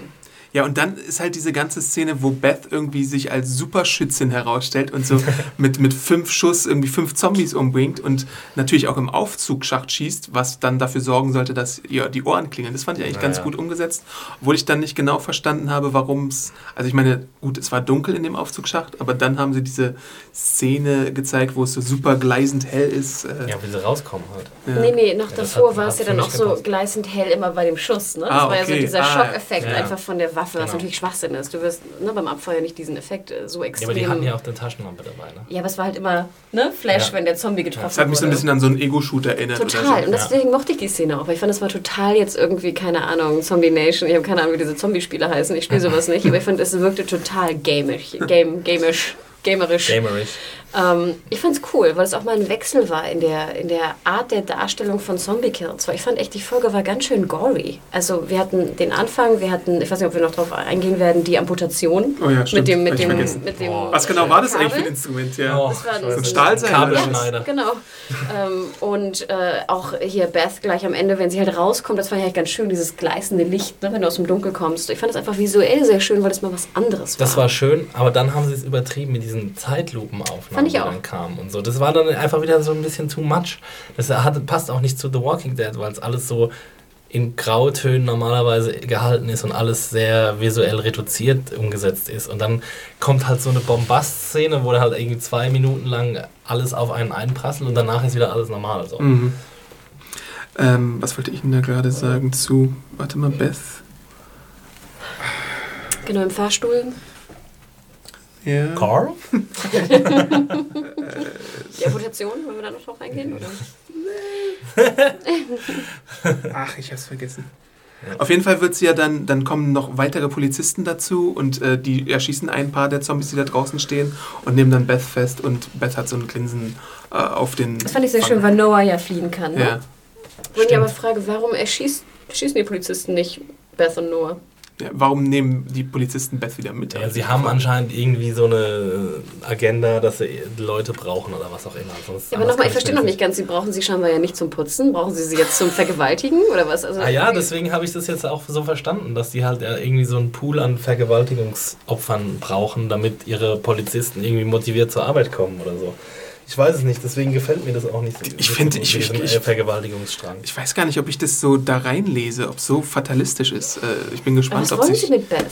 Ja, und dann ist halt diese ganze Szene, wo Beth irgendwie sich als Superschützin herausstellt und so mit, mit fünf Schuss irgendwie fünf Zombies umbringt und natürlich auch im Aufzugsschacht schießt, was dann dafür sorgen sollte, dass ihr die Ohren klingeln. Das fand ich eigentlich Ja, ganz ja. gut umgesetzt, obwohl ich dann nicht genau verstanden habe, warum es. Also ich meine, gut, es war dunkel in dem Aufzugsschacht, aber dann haben sie diese Szene gezeigt, wo es so super gleisend hell ist. Äh, Ja, wie sie rauskommen halt. ja. Nee, nee, noch Ja, davor hat- war es ja dann auch so gepasst. gleißend hell immer bei dem Schuss. Ne? Das Ah, war ja so okay. dieser Ah, Schockeffekt ja. einfach von der Waffe, was Genau. natürlich Schwachsinn ist. Du wirst ne, beim Abfeuer nicht diesen Effekt äh, so Ja, extrem. aber die hatten ja auch eine Taschenlampe dabei, ne? Ja, aber es war halt immer ne, Flash, Ja. wenn der Zombie getroffen Das hat mich so ein wurde. bisschen an so einen Ego-Shooter erinnert. Total. Oder Und so. deswegen mochte ich die Szene auch. Weil ich fand, das war total jetzt irgendwie, keine Ahnung, Zombie Nation. Ich habe keine Ahnung, wie diese Zombie-Spiele heißen. Ich spiele sowas nicht. Aber ich fand, es wirkte total gamisch. Game, gamisch. Gamerisch. Gamerish. Ähm, ich fand's cool, weil es auch mal ein Wechsel war in der, in der Art der Darstellung von Zombie-Kills. Weil ich fand echt, die Folge war ganz schön gory. Also wir hatten den Anfang, wir hatten, ich weiß nicht, ob wir noch drauf eingehen werden, die Amputation. Oh ja, stimmt. Mit dem, mit dem, mit dem Boah. Was genau war das eigentlich für ein Kabel? Instrument? Ja. Oh, Das war so ein Stahlseil? Kabelschneider. Genau. ähm, und äh, auch hier Beth gleich am Ende, wenn sie halt rauskommt, das fand ich halt ganz schön, dieses gleißende Licht, ne, wenn du aus dem Dunkel kommst. Ich fand das einfach visuell sehr schön, weil das mal was anderes war. Das war schön, aber dann haben sie es übertrieben mit diesen Zeitlupenaufnahmen, Fand ich auch. dann kamen und so. Das war dann einfach wieder so ein bisschen too much. Das hat, passt auch nicht zu The Walking Dead, weil es alles so in Grautönen normalerweise gehalten ist und alles sehr visuell reduziert umgesetzt ist. Und dann kommt halt so eine Bombast-Szene, wo da halt irgendwie zwei Minuten lang alles auf einen einprasselt und danach ist wieder alles normal. So. Mhm. Ähm, was wollte ich denn da gerade sagen zu, warte mal, Beth? Genau, im Fahrstuhl. Ja. Carl? Die Amputation, wollen wir da noch drauf eingehen? Oder? Ach, ich hab's vergessen. Auf jeden Fall wird sie ja dann, dann kommen noch weitere Polizisten dazu und äh, die erschießen ein paar der Zombies, die da draußen stehen und nehmen dann Beth fest und Beth hat so ein Grinsen äh, auf den. Das fand ich sehr schön, weil Noah ja fliehen kann. Ne? Ja. Wo ich aber frage, warum erschießt, schießen die Polizisten nicht Beth und Noah? Ja. Warum nehmen die Polizisten Beth wieder mit? Ja, sie haben anscheinend irgendwie so eine Agenda, dass sie Leute brauchen oder was auch immer. Sonst- Ja, aber nochmal, ich verstehe noch das nicht ganz, sie brauchen sie scheinbar ja nicht zum Putzen. Brauchen sie sie jetzt zum Vergewaltigen oder was? Also, Ah ja, deswegen habe ich das jetzt auch so verstanden, dass die halt ja irgendwie so einen Pool an Vergewaltigungsopfern brauchen, damit ihre Polizisten irgendwie motiviert zur Arbeit kommen oder so. Ich weiß es nicht, deswegen gefällt mir das auch nicht so. Ich finde- ich- ich- äh, Vergewaltigungsstrang. Ich weiß gar nicht, ob ich das so da reinlese, ob es so fatalistisch ist. Äh, ich bin aber gespannt, was ob wollen sich. sie mit Beth?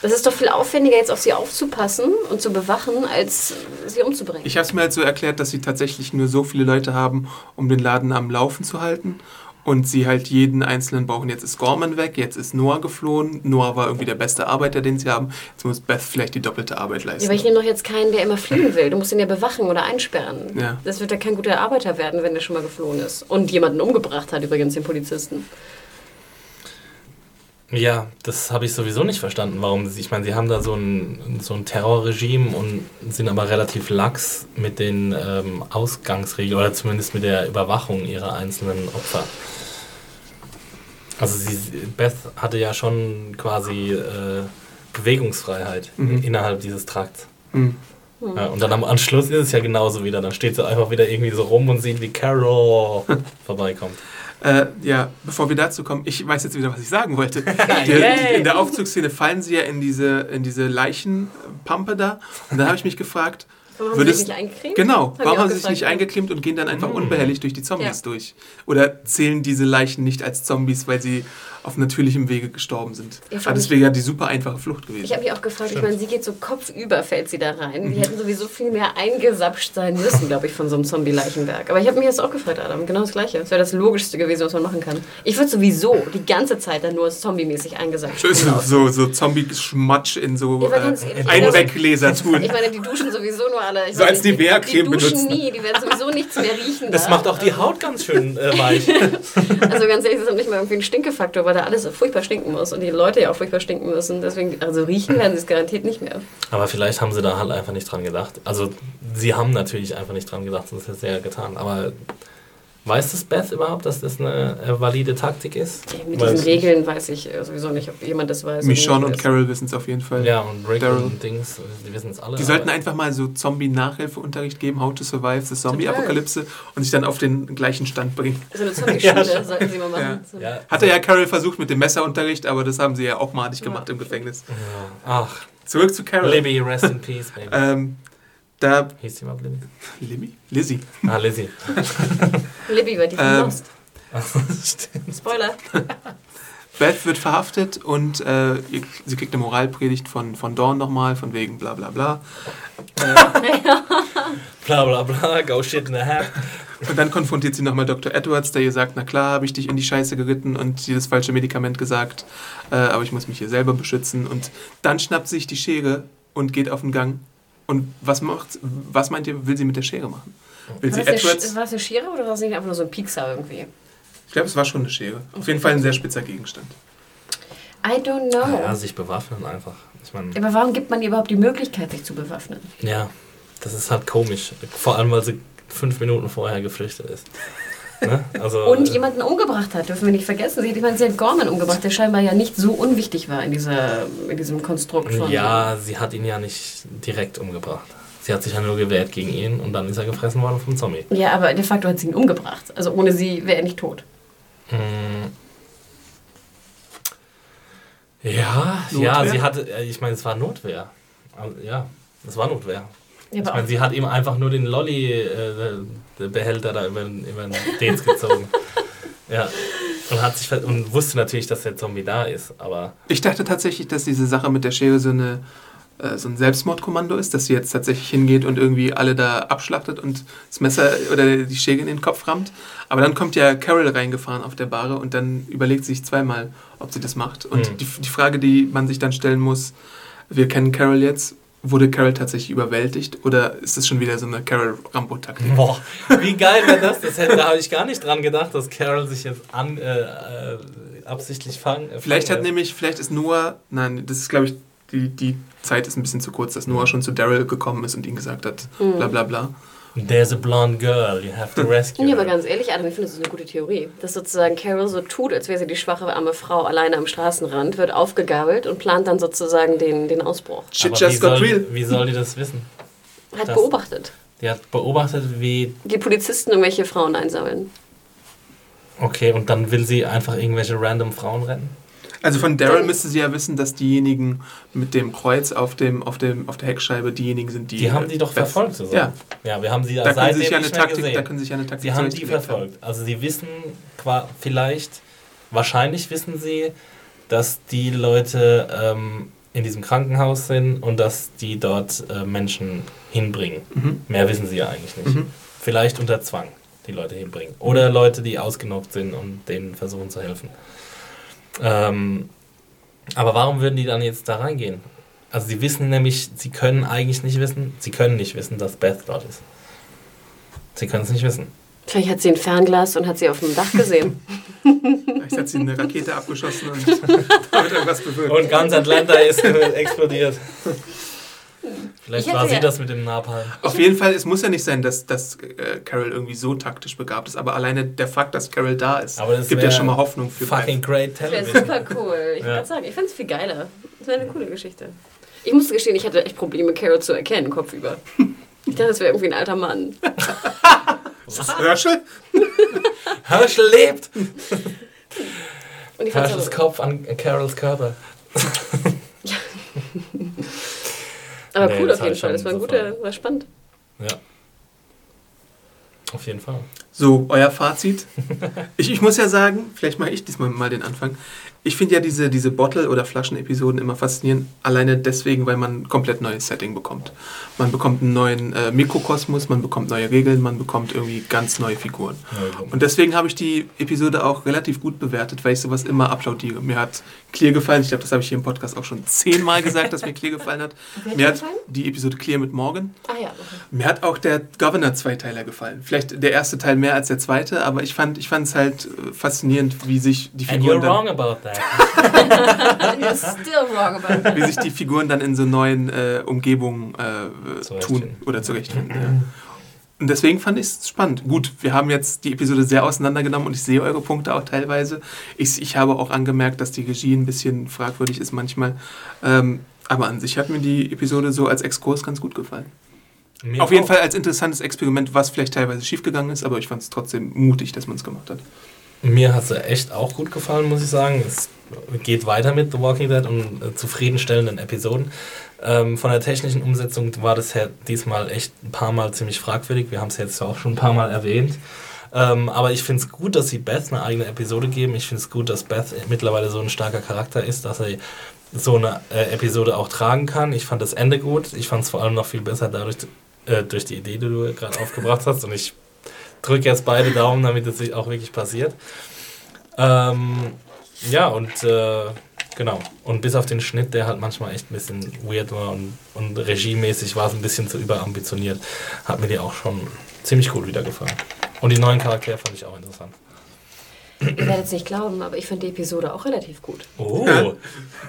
Das ist doch viel aufwendiger, jetzt auf sie aufzupassen und zu bewachen, als sie umzubringen. Ich habe es mir halt so erklärt, dass sie tatsächlich nur so viele Leute haben, um den Laden am Laufen zu halten. Und sie halt jeden einzelnen brauchen. Jetzt ist Gorman weg, jetzt ist Noah geflohen. Noah war irgendwie der beste Arbeiter, den sie haben. Jetzt muss Beth vielleicht die doppelte Arbeit ja, leisten. aber ich nehme doch jetzt keinen, der immer fliegen will. Du musst ihn ja bewachen oder einsperren. Ja. Das wird ja kein guter Arbeiter werden, wenn der schon mal geflohen ist. Und jemanden umgebracht hat, übrigens, den Polizisten. Ja, das habe ich sowieso nicht verstanden, warum sie, ich meine, sie haben da so ein, so ein Terrorregime und sind aber relativ lax mit den ähm, Ausgangsregeln oder zumindest mit der Überwachung ihrer einzelnen Opfer. Also sie, Beth hatte ja schon quasi äh, Bewegungsfreiheit Mhm. innerhalb dieses Trakts. Hm. Ja, und dann am Anschluss ist es ja genauso wieder. Dann steht sie einfach wieder irgendwie so rum und sieht, wie Carol vorbeikommt. Äh, ja, bevor wir dazu kommen, ich weiß jetzt wieder, was ich sagen wollte. Der, in der Aufzugsszene fallen sie ja in diese, in diese Leichenpampe da. Und dann habe ich mich gefragt, Warum haben sie sich nicht eingekriegt? Genau, warum haben sie sich nicht eingeklemmt und gehen dann einfach Mm. unbehelligt durch die Zombies Ja. durch? Oder zählen diese Leichen nicht als Zombies, weil sie auf natürlichem Wege gestorben sind? Ja, ah, das wäre ja die super einfache Flucht gewesen. Ich habe mich auch gefragt, ich meine, sie geht so kopfüber, fällt sie da rein. Die hätten sowieso viel mehr eingesapscht sein müssen, glaube ich, von so einem Zombie-Leichenwerk. Aber ich habe mich jetzt auch gefragt, Adam, genau das Gleiche. Das wäre das Logischste gewesen, was man machen kann. Ich würde sowieso die ganze Zeit dann nur zombie-mäßig eingesapscht so, so, so Zombie-Schmatsch in so äh, Einweggläser tun. Ich meine, die duschen sowieso nur alle. Ich So meine, als die, Nivea-Creme Die duschen benutzen. nie, die werden sowieso nichts mehr riechen. Das da. macht auch die Haut ganz schön äh, weich. Also ganz ehrlich, das hat nicht mal irgendwie einen Stinkefaktor, weil da alles furchtbar stinken muss und die Leute ja auch furchtbar stinken müssen. Deswegen, also riechen werden sie es garantiert nicht mehr. Aber vielleicht haben sie da halt einfach nicht dran gedacht. Also sie haben natürlich einfach nicht dran gedacht, sonst hätte sie ja getan. Aber Weiß das Beth überhaupt, dass das eine äh, valide Taktik ist? Ja, mit Weiß diesen Regeln weiß ich äh, sowieso nicht, ob jemand das weiß. Michonne nicht und. Carol wissen es auf jeden Fall. Ja, und Rick Daryl. und Dings, die wissen es alle. Die sollten einfach mal so Zombie-Nachhilfeunterricht geben, How to Survive the Zombie-Apokalypse und sich dann auf den gleichen Stand bringen. So eine Zombie-Schule Ja, sollten sie mal machen. Ja. Ja, Hatte ja Carol versucht mit dem Messerunterricht, aber das haben sie ja auch madig gemacht im Gefängnis. Ach, Zurück zu Carol. Libby, rest in peace, baby. Ähm, da. Hieß die mal Libby? Libby? Lizzie. Ah, Lizzie. Libby war die von Ähm, Lost. Stimmt. Spoiler. Beth wird verhaftet und äh, ihr- sie kriegt eine Moralpredigt von, von Dawn nochmal, von wegen bla bla bla. Bla bla bla, go shit in the hat. Und dann konfrontiert sie nochmal Dr. Edwards, der ihr sagt, na klar, habe ich dich in die Scheiße geritten und dir das falsche Medikament gesagt, äh, aber ich muss mich hier selber beschützen. Und dann schnappt sie sich die Schere und geht auf den Gang. Und was macht, was meint ihr, will sie mit der Schere machen? Will War sie es, eine, Edwards? War es eine Schere oder war es nicht einfach nur so ein Piekser irgendwie? Ich glaube, es war schon eine Schere. Auf jeden Fall ein sehr spitzer Gegenstand. I don't know. Ja, sich bewaffnen einfach. Ich meine, Aber warum gibt man ihr überhaupt die Möglichkeit, sich zu bewaffnen? ja, das ist halt komisch. Vor allem, weil sie fünf Minuten vorher geflüchtet ist. Ne? Also, Und äh, jemanden umgebracht hat, dürfen wir nicht vergessen. Sie hat, meine, sie hat Gorman umgebracht, der scheinbar ja nicht so unwichtig war in, dieser, in diesem Konstrukt von. Ja, sie hat ihn ja nicht direkt umgebracht. Sie hat sich ja nur gewehrt gegen ihn und dann ist er gefressen worden vom Zombie. Ja, aber de facto hat sie ihn umgebracht. Also ohne sie wäre er nicht tot. Mm. Ja, Notwehr? ja, sie hatte, äh, ich meine, es war Notwehr. Also, Ja, es war Notwehr. Ja, Ich meine, sie hat ihm einfach nur den Lolli-Behälter da über, über den Dez gezogen. ja. Und, hat sich und wusste natürlich, dass der Zombie da ist, aber Ich dachte tatsächlich, dass diese Sache mit der Schere so, eine, äh, so ein Selbstmordkommando ist, dass sie jetzt tatsächlich hingeht und irgendwie alle da abschlachtet und das Messer oder die Schere in den Kopf rammt. Aber dann kommt ja Carol reingefahren auf der Bahre und dann überlegt sie sich zweimal, ob sie das macht. Und Hm. die, die Frage, die man sich dann stellen muss, wir kennen Carol jetzt, wurde Carol tatsächlich überwältigt oder ist das schon wieder so eine Carol-Rambo-Taktik? boah, wie geil wäre das? das hätte, da habe ich gar nicht dran gedacht, dass Carol sich jetzt an, äh, äh, absichtlich fangen. Äh, Vielleicht hat nämlich, vielleicht ist Noah, nein, das ist glaube ich, die, die Zeit ist ein bisschen zu kurz, dass Noah schon zu Daryl gekommen ist und ihm gesagt hat, bla bla bla. There's a blonde girl, you have to rescue Ja, aber her. ganz ehrlich, Adam, ich finde, das ist eine gute Theorie. Dass sozusagen Carol so tut, als wäre sie die schwache, arme Frau alleine am Straßenrand, wird aufgegabelt und plant dann sozusagen den, den Ausbruch. Shit Aber just wie got soll, real. Wie soll die das wissen? Hat Das- beobachtet. Die hat beobachtet, wie. Die Polizisten irgendwelche Frauen einsammeln. Okay, und dann will sie einfach irgendwelche random Frauen retten? Also von Daryl müsste sie ja wissen, dass diejenigen mit dem Kreuz auf, dem, auf, dem, auf der Heckscheibe diejenigen sind, die. Die haben die doch Beth- verfolgt. So. Ja, ja, wir haben sie ja da sie seitdem sich ja eine nicht Taktik, da gesehen. können sie sich ja eine Taktik Sie haben die zurechtgelegt haben. verfolgt. Also sie wissen vielleicht, wahrscheinlich wissen sie, dass die Leute ähm, in diesem Krankenhaus sind und dass die dort äh, Menschen hinbringen. Mhm. Mehr wissen sie ja eigentlich nicht. Mhm. Vielleicht unter Zwang die Leute hinbringen. Oder Leute, die ausgenockt sind und denen versuchen zu helfen. Ähm, aber warum würden die dann jetzt da reingehen? Also sie wissen nämlich, sie können eigentlich nicht wissen, sie können nicht wissen, dass Beth dort ist. Sie können es nicht wissen. Vielleicht hat sie ein Fernglas und hat sie auf dem Dach gesehen. Vielleicht hat sie eine Rakete abgeschossen und damit irgendwas bewirkt. Und ganz Atlanta ist explodiert. Vielleicht Ich war sie ja- das mit dem Napalm. Auf jeden Fall, es muss ja nicht sein, dass, dass äh, Carol irgendwie so taktisch begabt ist, aber alleine der Fakt, dass Carol da ist, Aber das gibt ja schon mal Hoffnung für Fucking Beth. great Das wäre television. super cool. Ich Ja. würde sagen, ich fände es viel geiler. Das wäre eine coole Geschichte. Ich musste gestehen, ich hatte echt Probleme, Carol zu erkennen, kopfüber. Ich dachte, das wäre irgendwie ein alter Mann. Ist das Herschel? Herschel lebt! Und Herschels Kopf an Carols Körper. Aber Nee, cool das auf jeden Fall. Das war ein guter, war spannend. Ja. Auf jeden Fall. So, euer Fazit. Ich, ich muss ja sagen, vielleicht mache ich diesmal mal den Anfang. Ich finde ja diese, diese Bottle- oder Flaschen-Episoden immer faszinierend, alleine deswegen, weil man ein komplett neues Setting bekommt. Man bekommt einen neuen äh, Mikrokosmos, man bekommt neue Regeln, man bekommt irgendwie ganz neue Figuren. Und deswegen habe ich die Episode auch relativ gut bewertet, weil ich sowas immer applaudiere. Mir hat Clear gefallen, ich glaube, das habe ich hier im Podcast auch schon zehnmal gesagt, dass mir Clear gefallen hat. Mir hat die Episode Clear mit Morgan. Ah ja, okay. Mir hat auch der Governor-Zweiteiler gefallen. Vielleicht der erste Teil mehr als der zweite, aber ich fand ich es halt äh, faszinierend, wie sich die And Figuren you're dann, wrong about that. You're still wrong about it. wie sich die Figuren dann in so neuen äh, Umgebungen äh, tun oder zurechtfinden. Ja. Und deswegen fand ich es spannend. Gut, wir haben jetzt die Episode sehr auseinandergenommen und ich sehe eure Punkte auch teilweise. Ich, ich habe auch angemerkt, dass die Regie ein bisschen fragwürdig ist manchmal. Ähm, aber an sich hat mir die Episode so als Exkurs ganz gut gefallen. Mir Auf jeden auch. Fall als interessantes Experiment, was vielleicht teilweise schiefgegangen ist, aber ich fand es trotzdem mutig, dass man es gemacht hat. Mir hat sie echt auch gut gefallen, muss ich sagen. Es geht weiter mit The Walking Dead und äh, zufriedenstellenden Episoden. Ähm, von der technischen Umsetzung war das ja diesmal echt ein paar Mal ziemlich fragwürdig. Wir haben es jetzt auch schon ein paar Mal erwähnt. Ähm, aber ich finde es gut, dass sie Beth eine eigene Episode geben. Ich finde es gut, dass Beth mittlerweile so ein starker Charakter ist, dass er so eine äh, Episode auch tragen kann. Ich fand das Ende gut. Ich fand es vor allem noch viel besser dadurch, äh, durch die Idee, die du gerade aufgebracht hast. Und ich drücke jetzt beide Daumen, damit es sich auch wirklich passiert. Ähm, ja, und äh, genau. Und bis auf den Schnitt, der halt manchmal echt ein bisschen weird war und, und regiemäßig war es ein bisschen zu überambitioniert, hat mir die auch schon ziemlich gut wieder gefallen. Und die neuen Charaktere fand ich auch interessant. Ihr werdet es nicht glauben, aber ich fand die Episode auch relativ gut. Oh,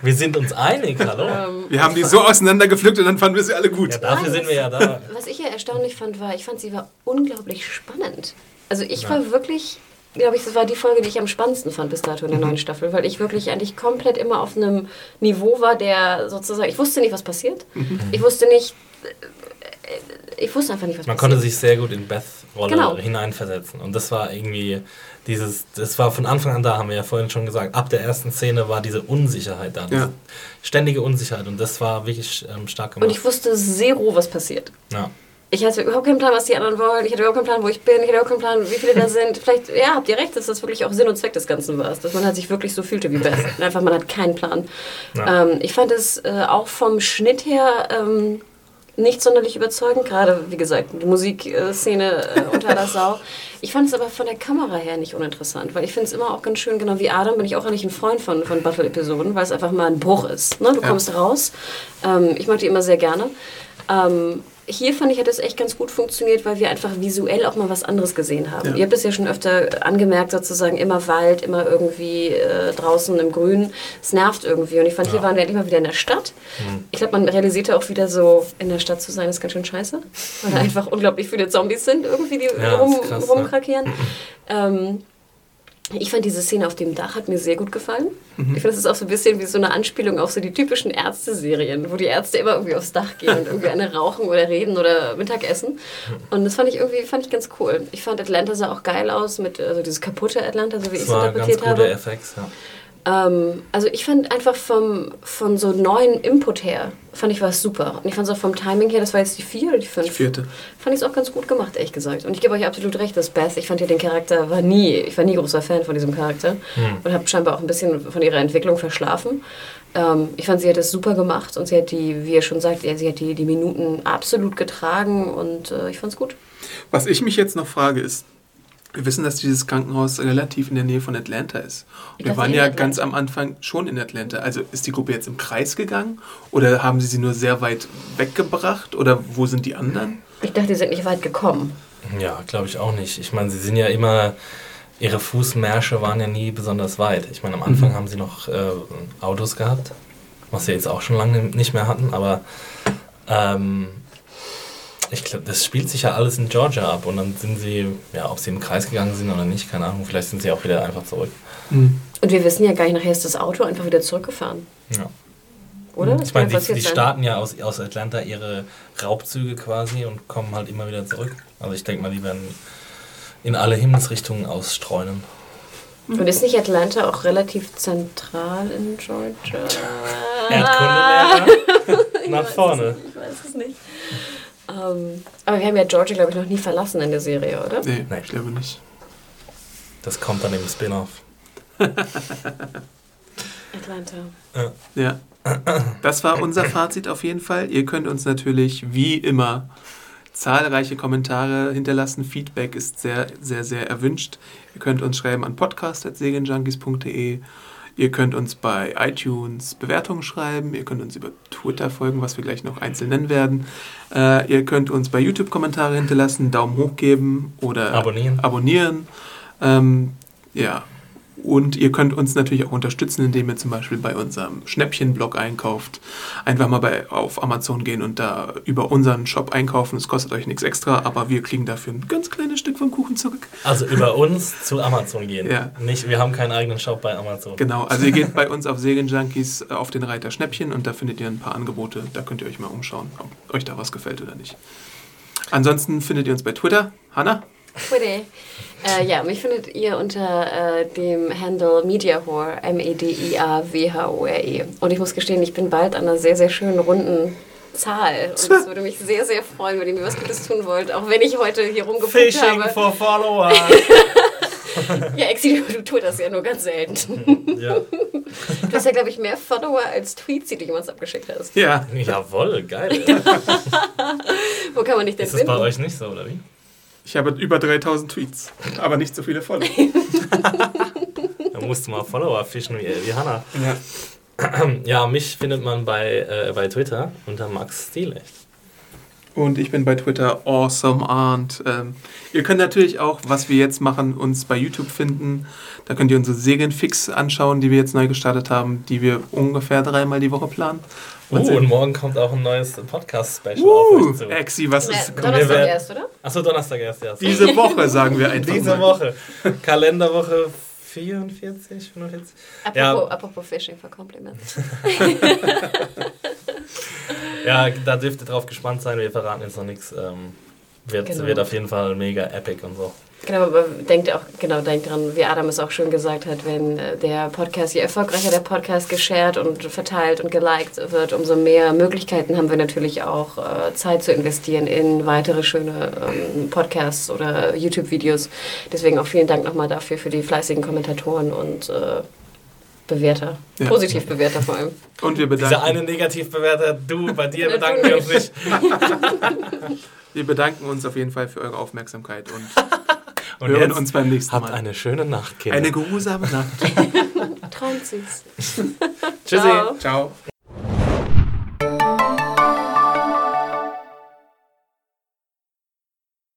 wir sind uns einig, hallo? Ähm, Wir haben die so auseinandergepflückt und dann fanden wir sie alle gut. Ja, dafür sind wir ja da. Was ich ja erstaunlich fand, war, ich fand sie war unglaublich spannend. Also ich Ja. war wirklich, glaube ich, das war die Folge, die ich am spannendsten fand bis dato in der neuen Staffel, weil ich wirklich eigentlich komplett immer auf einem Niveau war, der sozusagen, ich wusste nicht, was passiert. Ich wusste nicht, äh, ich wusste einfach nicht, was Man passiert. konnte sich sehr gut in Beths Rolle Genau. hineinversetzen. Und das war irgendwie dieses, das war von Anfang an da, haben wir ja vorhin schon gesagt. Ab der ersten Szene war diese Unsicherheit da. Ja. Ständige Unsicherheit. Und das war wirklich ähm, stark gemacht. Und ich wusste zero, was passiert. ja. Ich hatte überhaupt keinen Plan, was die anderen wollen. Ich hatte überhaupt keinen Plan, wo ich bin. Ich hatte überhaupt keinen Plan, wie viele da sind. Vielleicht, ja, habt ihr recht, dass das wirklich auch Sinn und Zweck des Ganzen war. Dass man halt sich wirklich so fühlte wie Beth. Einfach, man hat keinen Plan. Ja. Ähm, ich fand es äh, auch vom Schnitt her ähm, nicht sonderlich überzeugend. Gerade, wie gesagt, die Musikszene äh, unter aller Sau. Ich fand es aber von der Kamera her nicht uninteressant, weil ich finde es immer auch ganz schön, genau wie Adam, bin ich auch eigentlich ein Freund von, von Battle-Episoden, weil es einfach mal ein Bruch ist. Ne? Du Ja. kommst raus. Ähm, ich mag die immer sehr gerne. Ähm, hier fand ich, hat es echt ganz gut funktioniert, weil wir einfach visuell auch mal was anderes gesehen haben. Ja. Ihr habt es ja schon öfter angemerkt, sozusagen immer Wald, immer irgendwie äh, draußen im Grün. Es nervt irgendwie. Und ich fand, hier waren wir endlich mal wieder in der Stadt. Ich glaube, man realisierte auch wieder so, in der Stadt zu sein, ist ganz schön scheiße. Weil da einfach unglaublich viele Zombies sind, irgendwie, die Ja, rum, krass, ja. rumkrakeeren. Ähm, ich fand diese Szene auf dem Dach hat mir sehr gut gefallen. Ich finde, das ist auch so ein bisschen wie so eine Anspielung auf so die typischen Ärzte-Serien, wo die Ärzte immer irgendwie aufs Dach gehen und irgendwie eine rauchen oder reden oder Mittagessen. Und das fand ich irgendwie fand ich ganz cool. Ich fand Atlanta sah auch geil aus mit also dieses kaputte Atlanta, so wie ich es war ganz interpretiert gute habe. FX, ja. Ähm, also ich fand einfach vom, von so neuen Input her, fand ich was super. Und ich fand es auch vom Timing her, das war jetzt die vier oder die fünf? Die vierte. Fand ich es auch ganz gut gemacht, ehrlich gesagt. Und ich gebe euch absolut recht, dass Beth, ich fand ja den Charakter, war nie, ich war nie großer Fan von diesem Charakter. Und habe scheinbar auch ein bisschen von ihrer Entwicklung verschlafen. Ähm, ich fand, sie hat es super gemacht und sie hat die, wie ihr schon sagt, ja, sie hat die, die Minuten absolut getragen und äh, ich fand es gut. Was ich mich jetzt noch frage ist, wir wissen, dass dieses Krankenhaus relativ in der Nähe von Atlanta ist. Ich Wir waren ja Atlanta. ganz am Anfang schon in Atlanta. Also ist die Gruppe jetzt im Kreis gegangen oder haben sie sie nur sehr weit weggebracht oder wo sind die anderen? Ich dachte, die sind nicht weit gekommen. Ja, glaube ich auch nicht. Ich meine, sie sind ja immer, ihre Fußmärsche waren ja nie besonders weit. Ich meine, am Anfang Mhm. haben sie noch äh, Autos gehabt, was sie jetzt auch schon lange nicht mehr hatten, aber ähm, ich glaube, das spielt sich ja alles in Georgia ab und dann sind sie, ja, ob sie im Kreis gegangen sind oder nicht, keine Ahnung, vielleicht sind sie auch wieder einfach zurück. Hm. Und wir wissen ja gar nicht, nachher ist das Auto einfach wieder zurückgefahren. Ja. Oder? Das Ich meine, die, die starten ja aus, aus Atlanta ihre Raubzüge quasi und kommen halt immer wieder zurück. Also ich denke mal, die werden in alle Himmelsrichtungen ausstreunen. Und ist nicht Atlanta auch relativ zentral in Georgia? Erdkundelehrer nach vorne. Ich weiß es nicht. Ähm, aber wir haben ja Georgia, glaube ich, noch nie verlassen in der Serie, oder? Nee, Nee. ich glaube nicht. Das kommt dann im Spin-off. Atlanta. Ja. Das war unser Fazit auf jeden Fall. Ihr könnt uns natürlich wie immer zahlreiche Kommentare hinterlassen. Feedback ist sehr, sehr, sehr erwünscht. Ihr könnt uns schreiben an podcast.segenjunkies.de. Ihr könnt uns bei iTunes Bewertungen schreiben. Ihr könnt uns über Twitter folgen, was wir gleich noch einzeln nennen werden. Äh, ihr könnt uns bei YouTube Kommentare hinterlassen, Daumen hoch geben oder Abonnieren. abonnieren. Ähm, ja, Und ihr könnt uns natürlich auch unterstützen, indem ihr zum Beispiel bei unserem Schnäppchen-Blog einkauft. Einfach mal bei, auf Amazon gehen und da über unseren Shop einkaufen. Es kostet euch nichts extra, aber wir kriegen dafür ein ganz kleines Stück vom Kuchen zurück. Also über uns zu Amazon gehen. Ja. Nicht, wir haben keinen eigenen Shop bei Amazon. Genau, also ihr geht bei uns auf Serienjunkies äh, auf den Reiter Schnäppchen und da findet ihr ein paar Angebote. Da könnt ihr euch mal umschauen, ob euch da was gefällt oder nicht. Ansonsten findet ihr uns bei Twitter. Hanna? Twitter. Äh, ja, mich findet ihr unter äh, dem Handle Mediahore, M-E-D-I-A-W-H-O-R-E. -E. Und ich muss gestehen, ich bin bald an einer sehr, sehr schönen runden Zahl. Und es würde mich sehr, sehr freuen, wenn ihr mir was Gutes tun wollt, auch wenn ich heute hier Fishing habe. for Follower. Ja, Exi, du tust das ja nur ganz selten. ja. Du hast ja, glaube ich, mehr Follower als Tweets, die du jemals abgeschickt hast. Ja. Jawohl, geil. Wo kann man dich denn Ist das bei finden? euch nicht so, oder wie? Ich habe über 3000 Tweets, aber nicht so viele Follower. Da musst du mal Follower fischen wie, wie Hannah. Ja. Ja, mich findet man bei, äh, bei Twitter unter Max Stilecht. Und ich bin bei Twitter awesome Arndt. Ähm, ihr könnt natürlich auch, was wir jetzt machen, uns bei YouTube finden. Da könnt ihr unsere Serienfix anschauen, die wir jetzt neu gestartet haben, die wir ungefähr dreimal die Woche planen. Oh, und morgen kommt auch ein neues Podcast-Special auf Uh, euch zu. Exi, was Ja, ist Donnerstag werden- erst, oder? Achso, Donnerstag erst, ja. diese Woche, sagen wir einfach Diese mal. Woche. Kalenderwoche 44, 45. Apropos, Ja. apropos Fishing for Compliments. Ja, da dürft ihr drauf gespannt sein. Wir verraten jetzt noch nichts. Ähm, wird, Genau. wird auf jeden Fall mega epic und so. Genau, aber denkt auch, genau, denkt dran, wie Adam es auch schon gesagt hat, wenn äh, der Podcast, je erfolgreicher der Podcast geshared und verteilt und geliked wird, umso mehr Möglichkeiten haben wir natürlich auch äh, Zeit zu investieren in weitere schöne ähm, Podcasts oder YouTube-Videos. Deswegen auch vielen Dank nochmal dafür für die fleißigen Kommentatoren und äh, Bewerter. Ja. Positiv Bewerter vor allem. Und wir Dieser bedanken, eine Negativbewerter, du, bei dir bedanken wir uns nicht. wir bedanken uns auf jeden Fall für eure Aufmerksamkeit und Und hören uns beim nächsten habt Mal. eine schöne Nacht, Kinder. Eine geruhsame Nacht. Träumt süß. Tschüssi. Ciao. Ciao.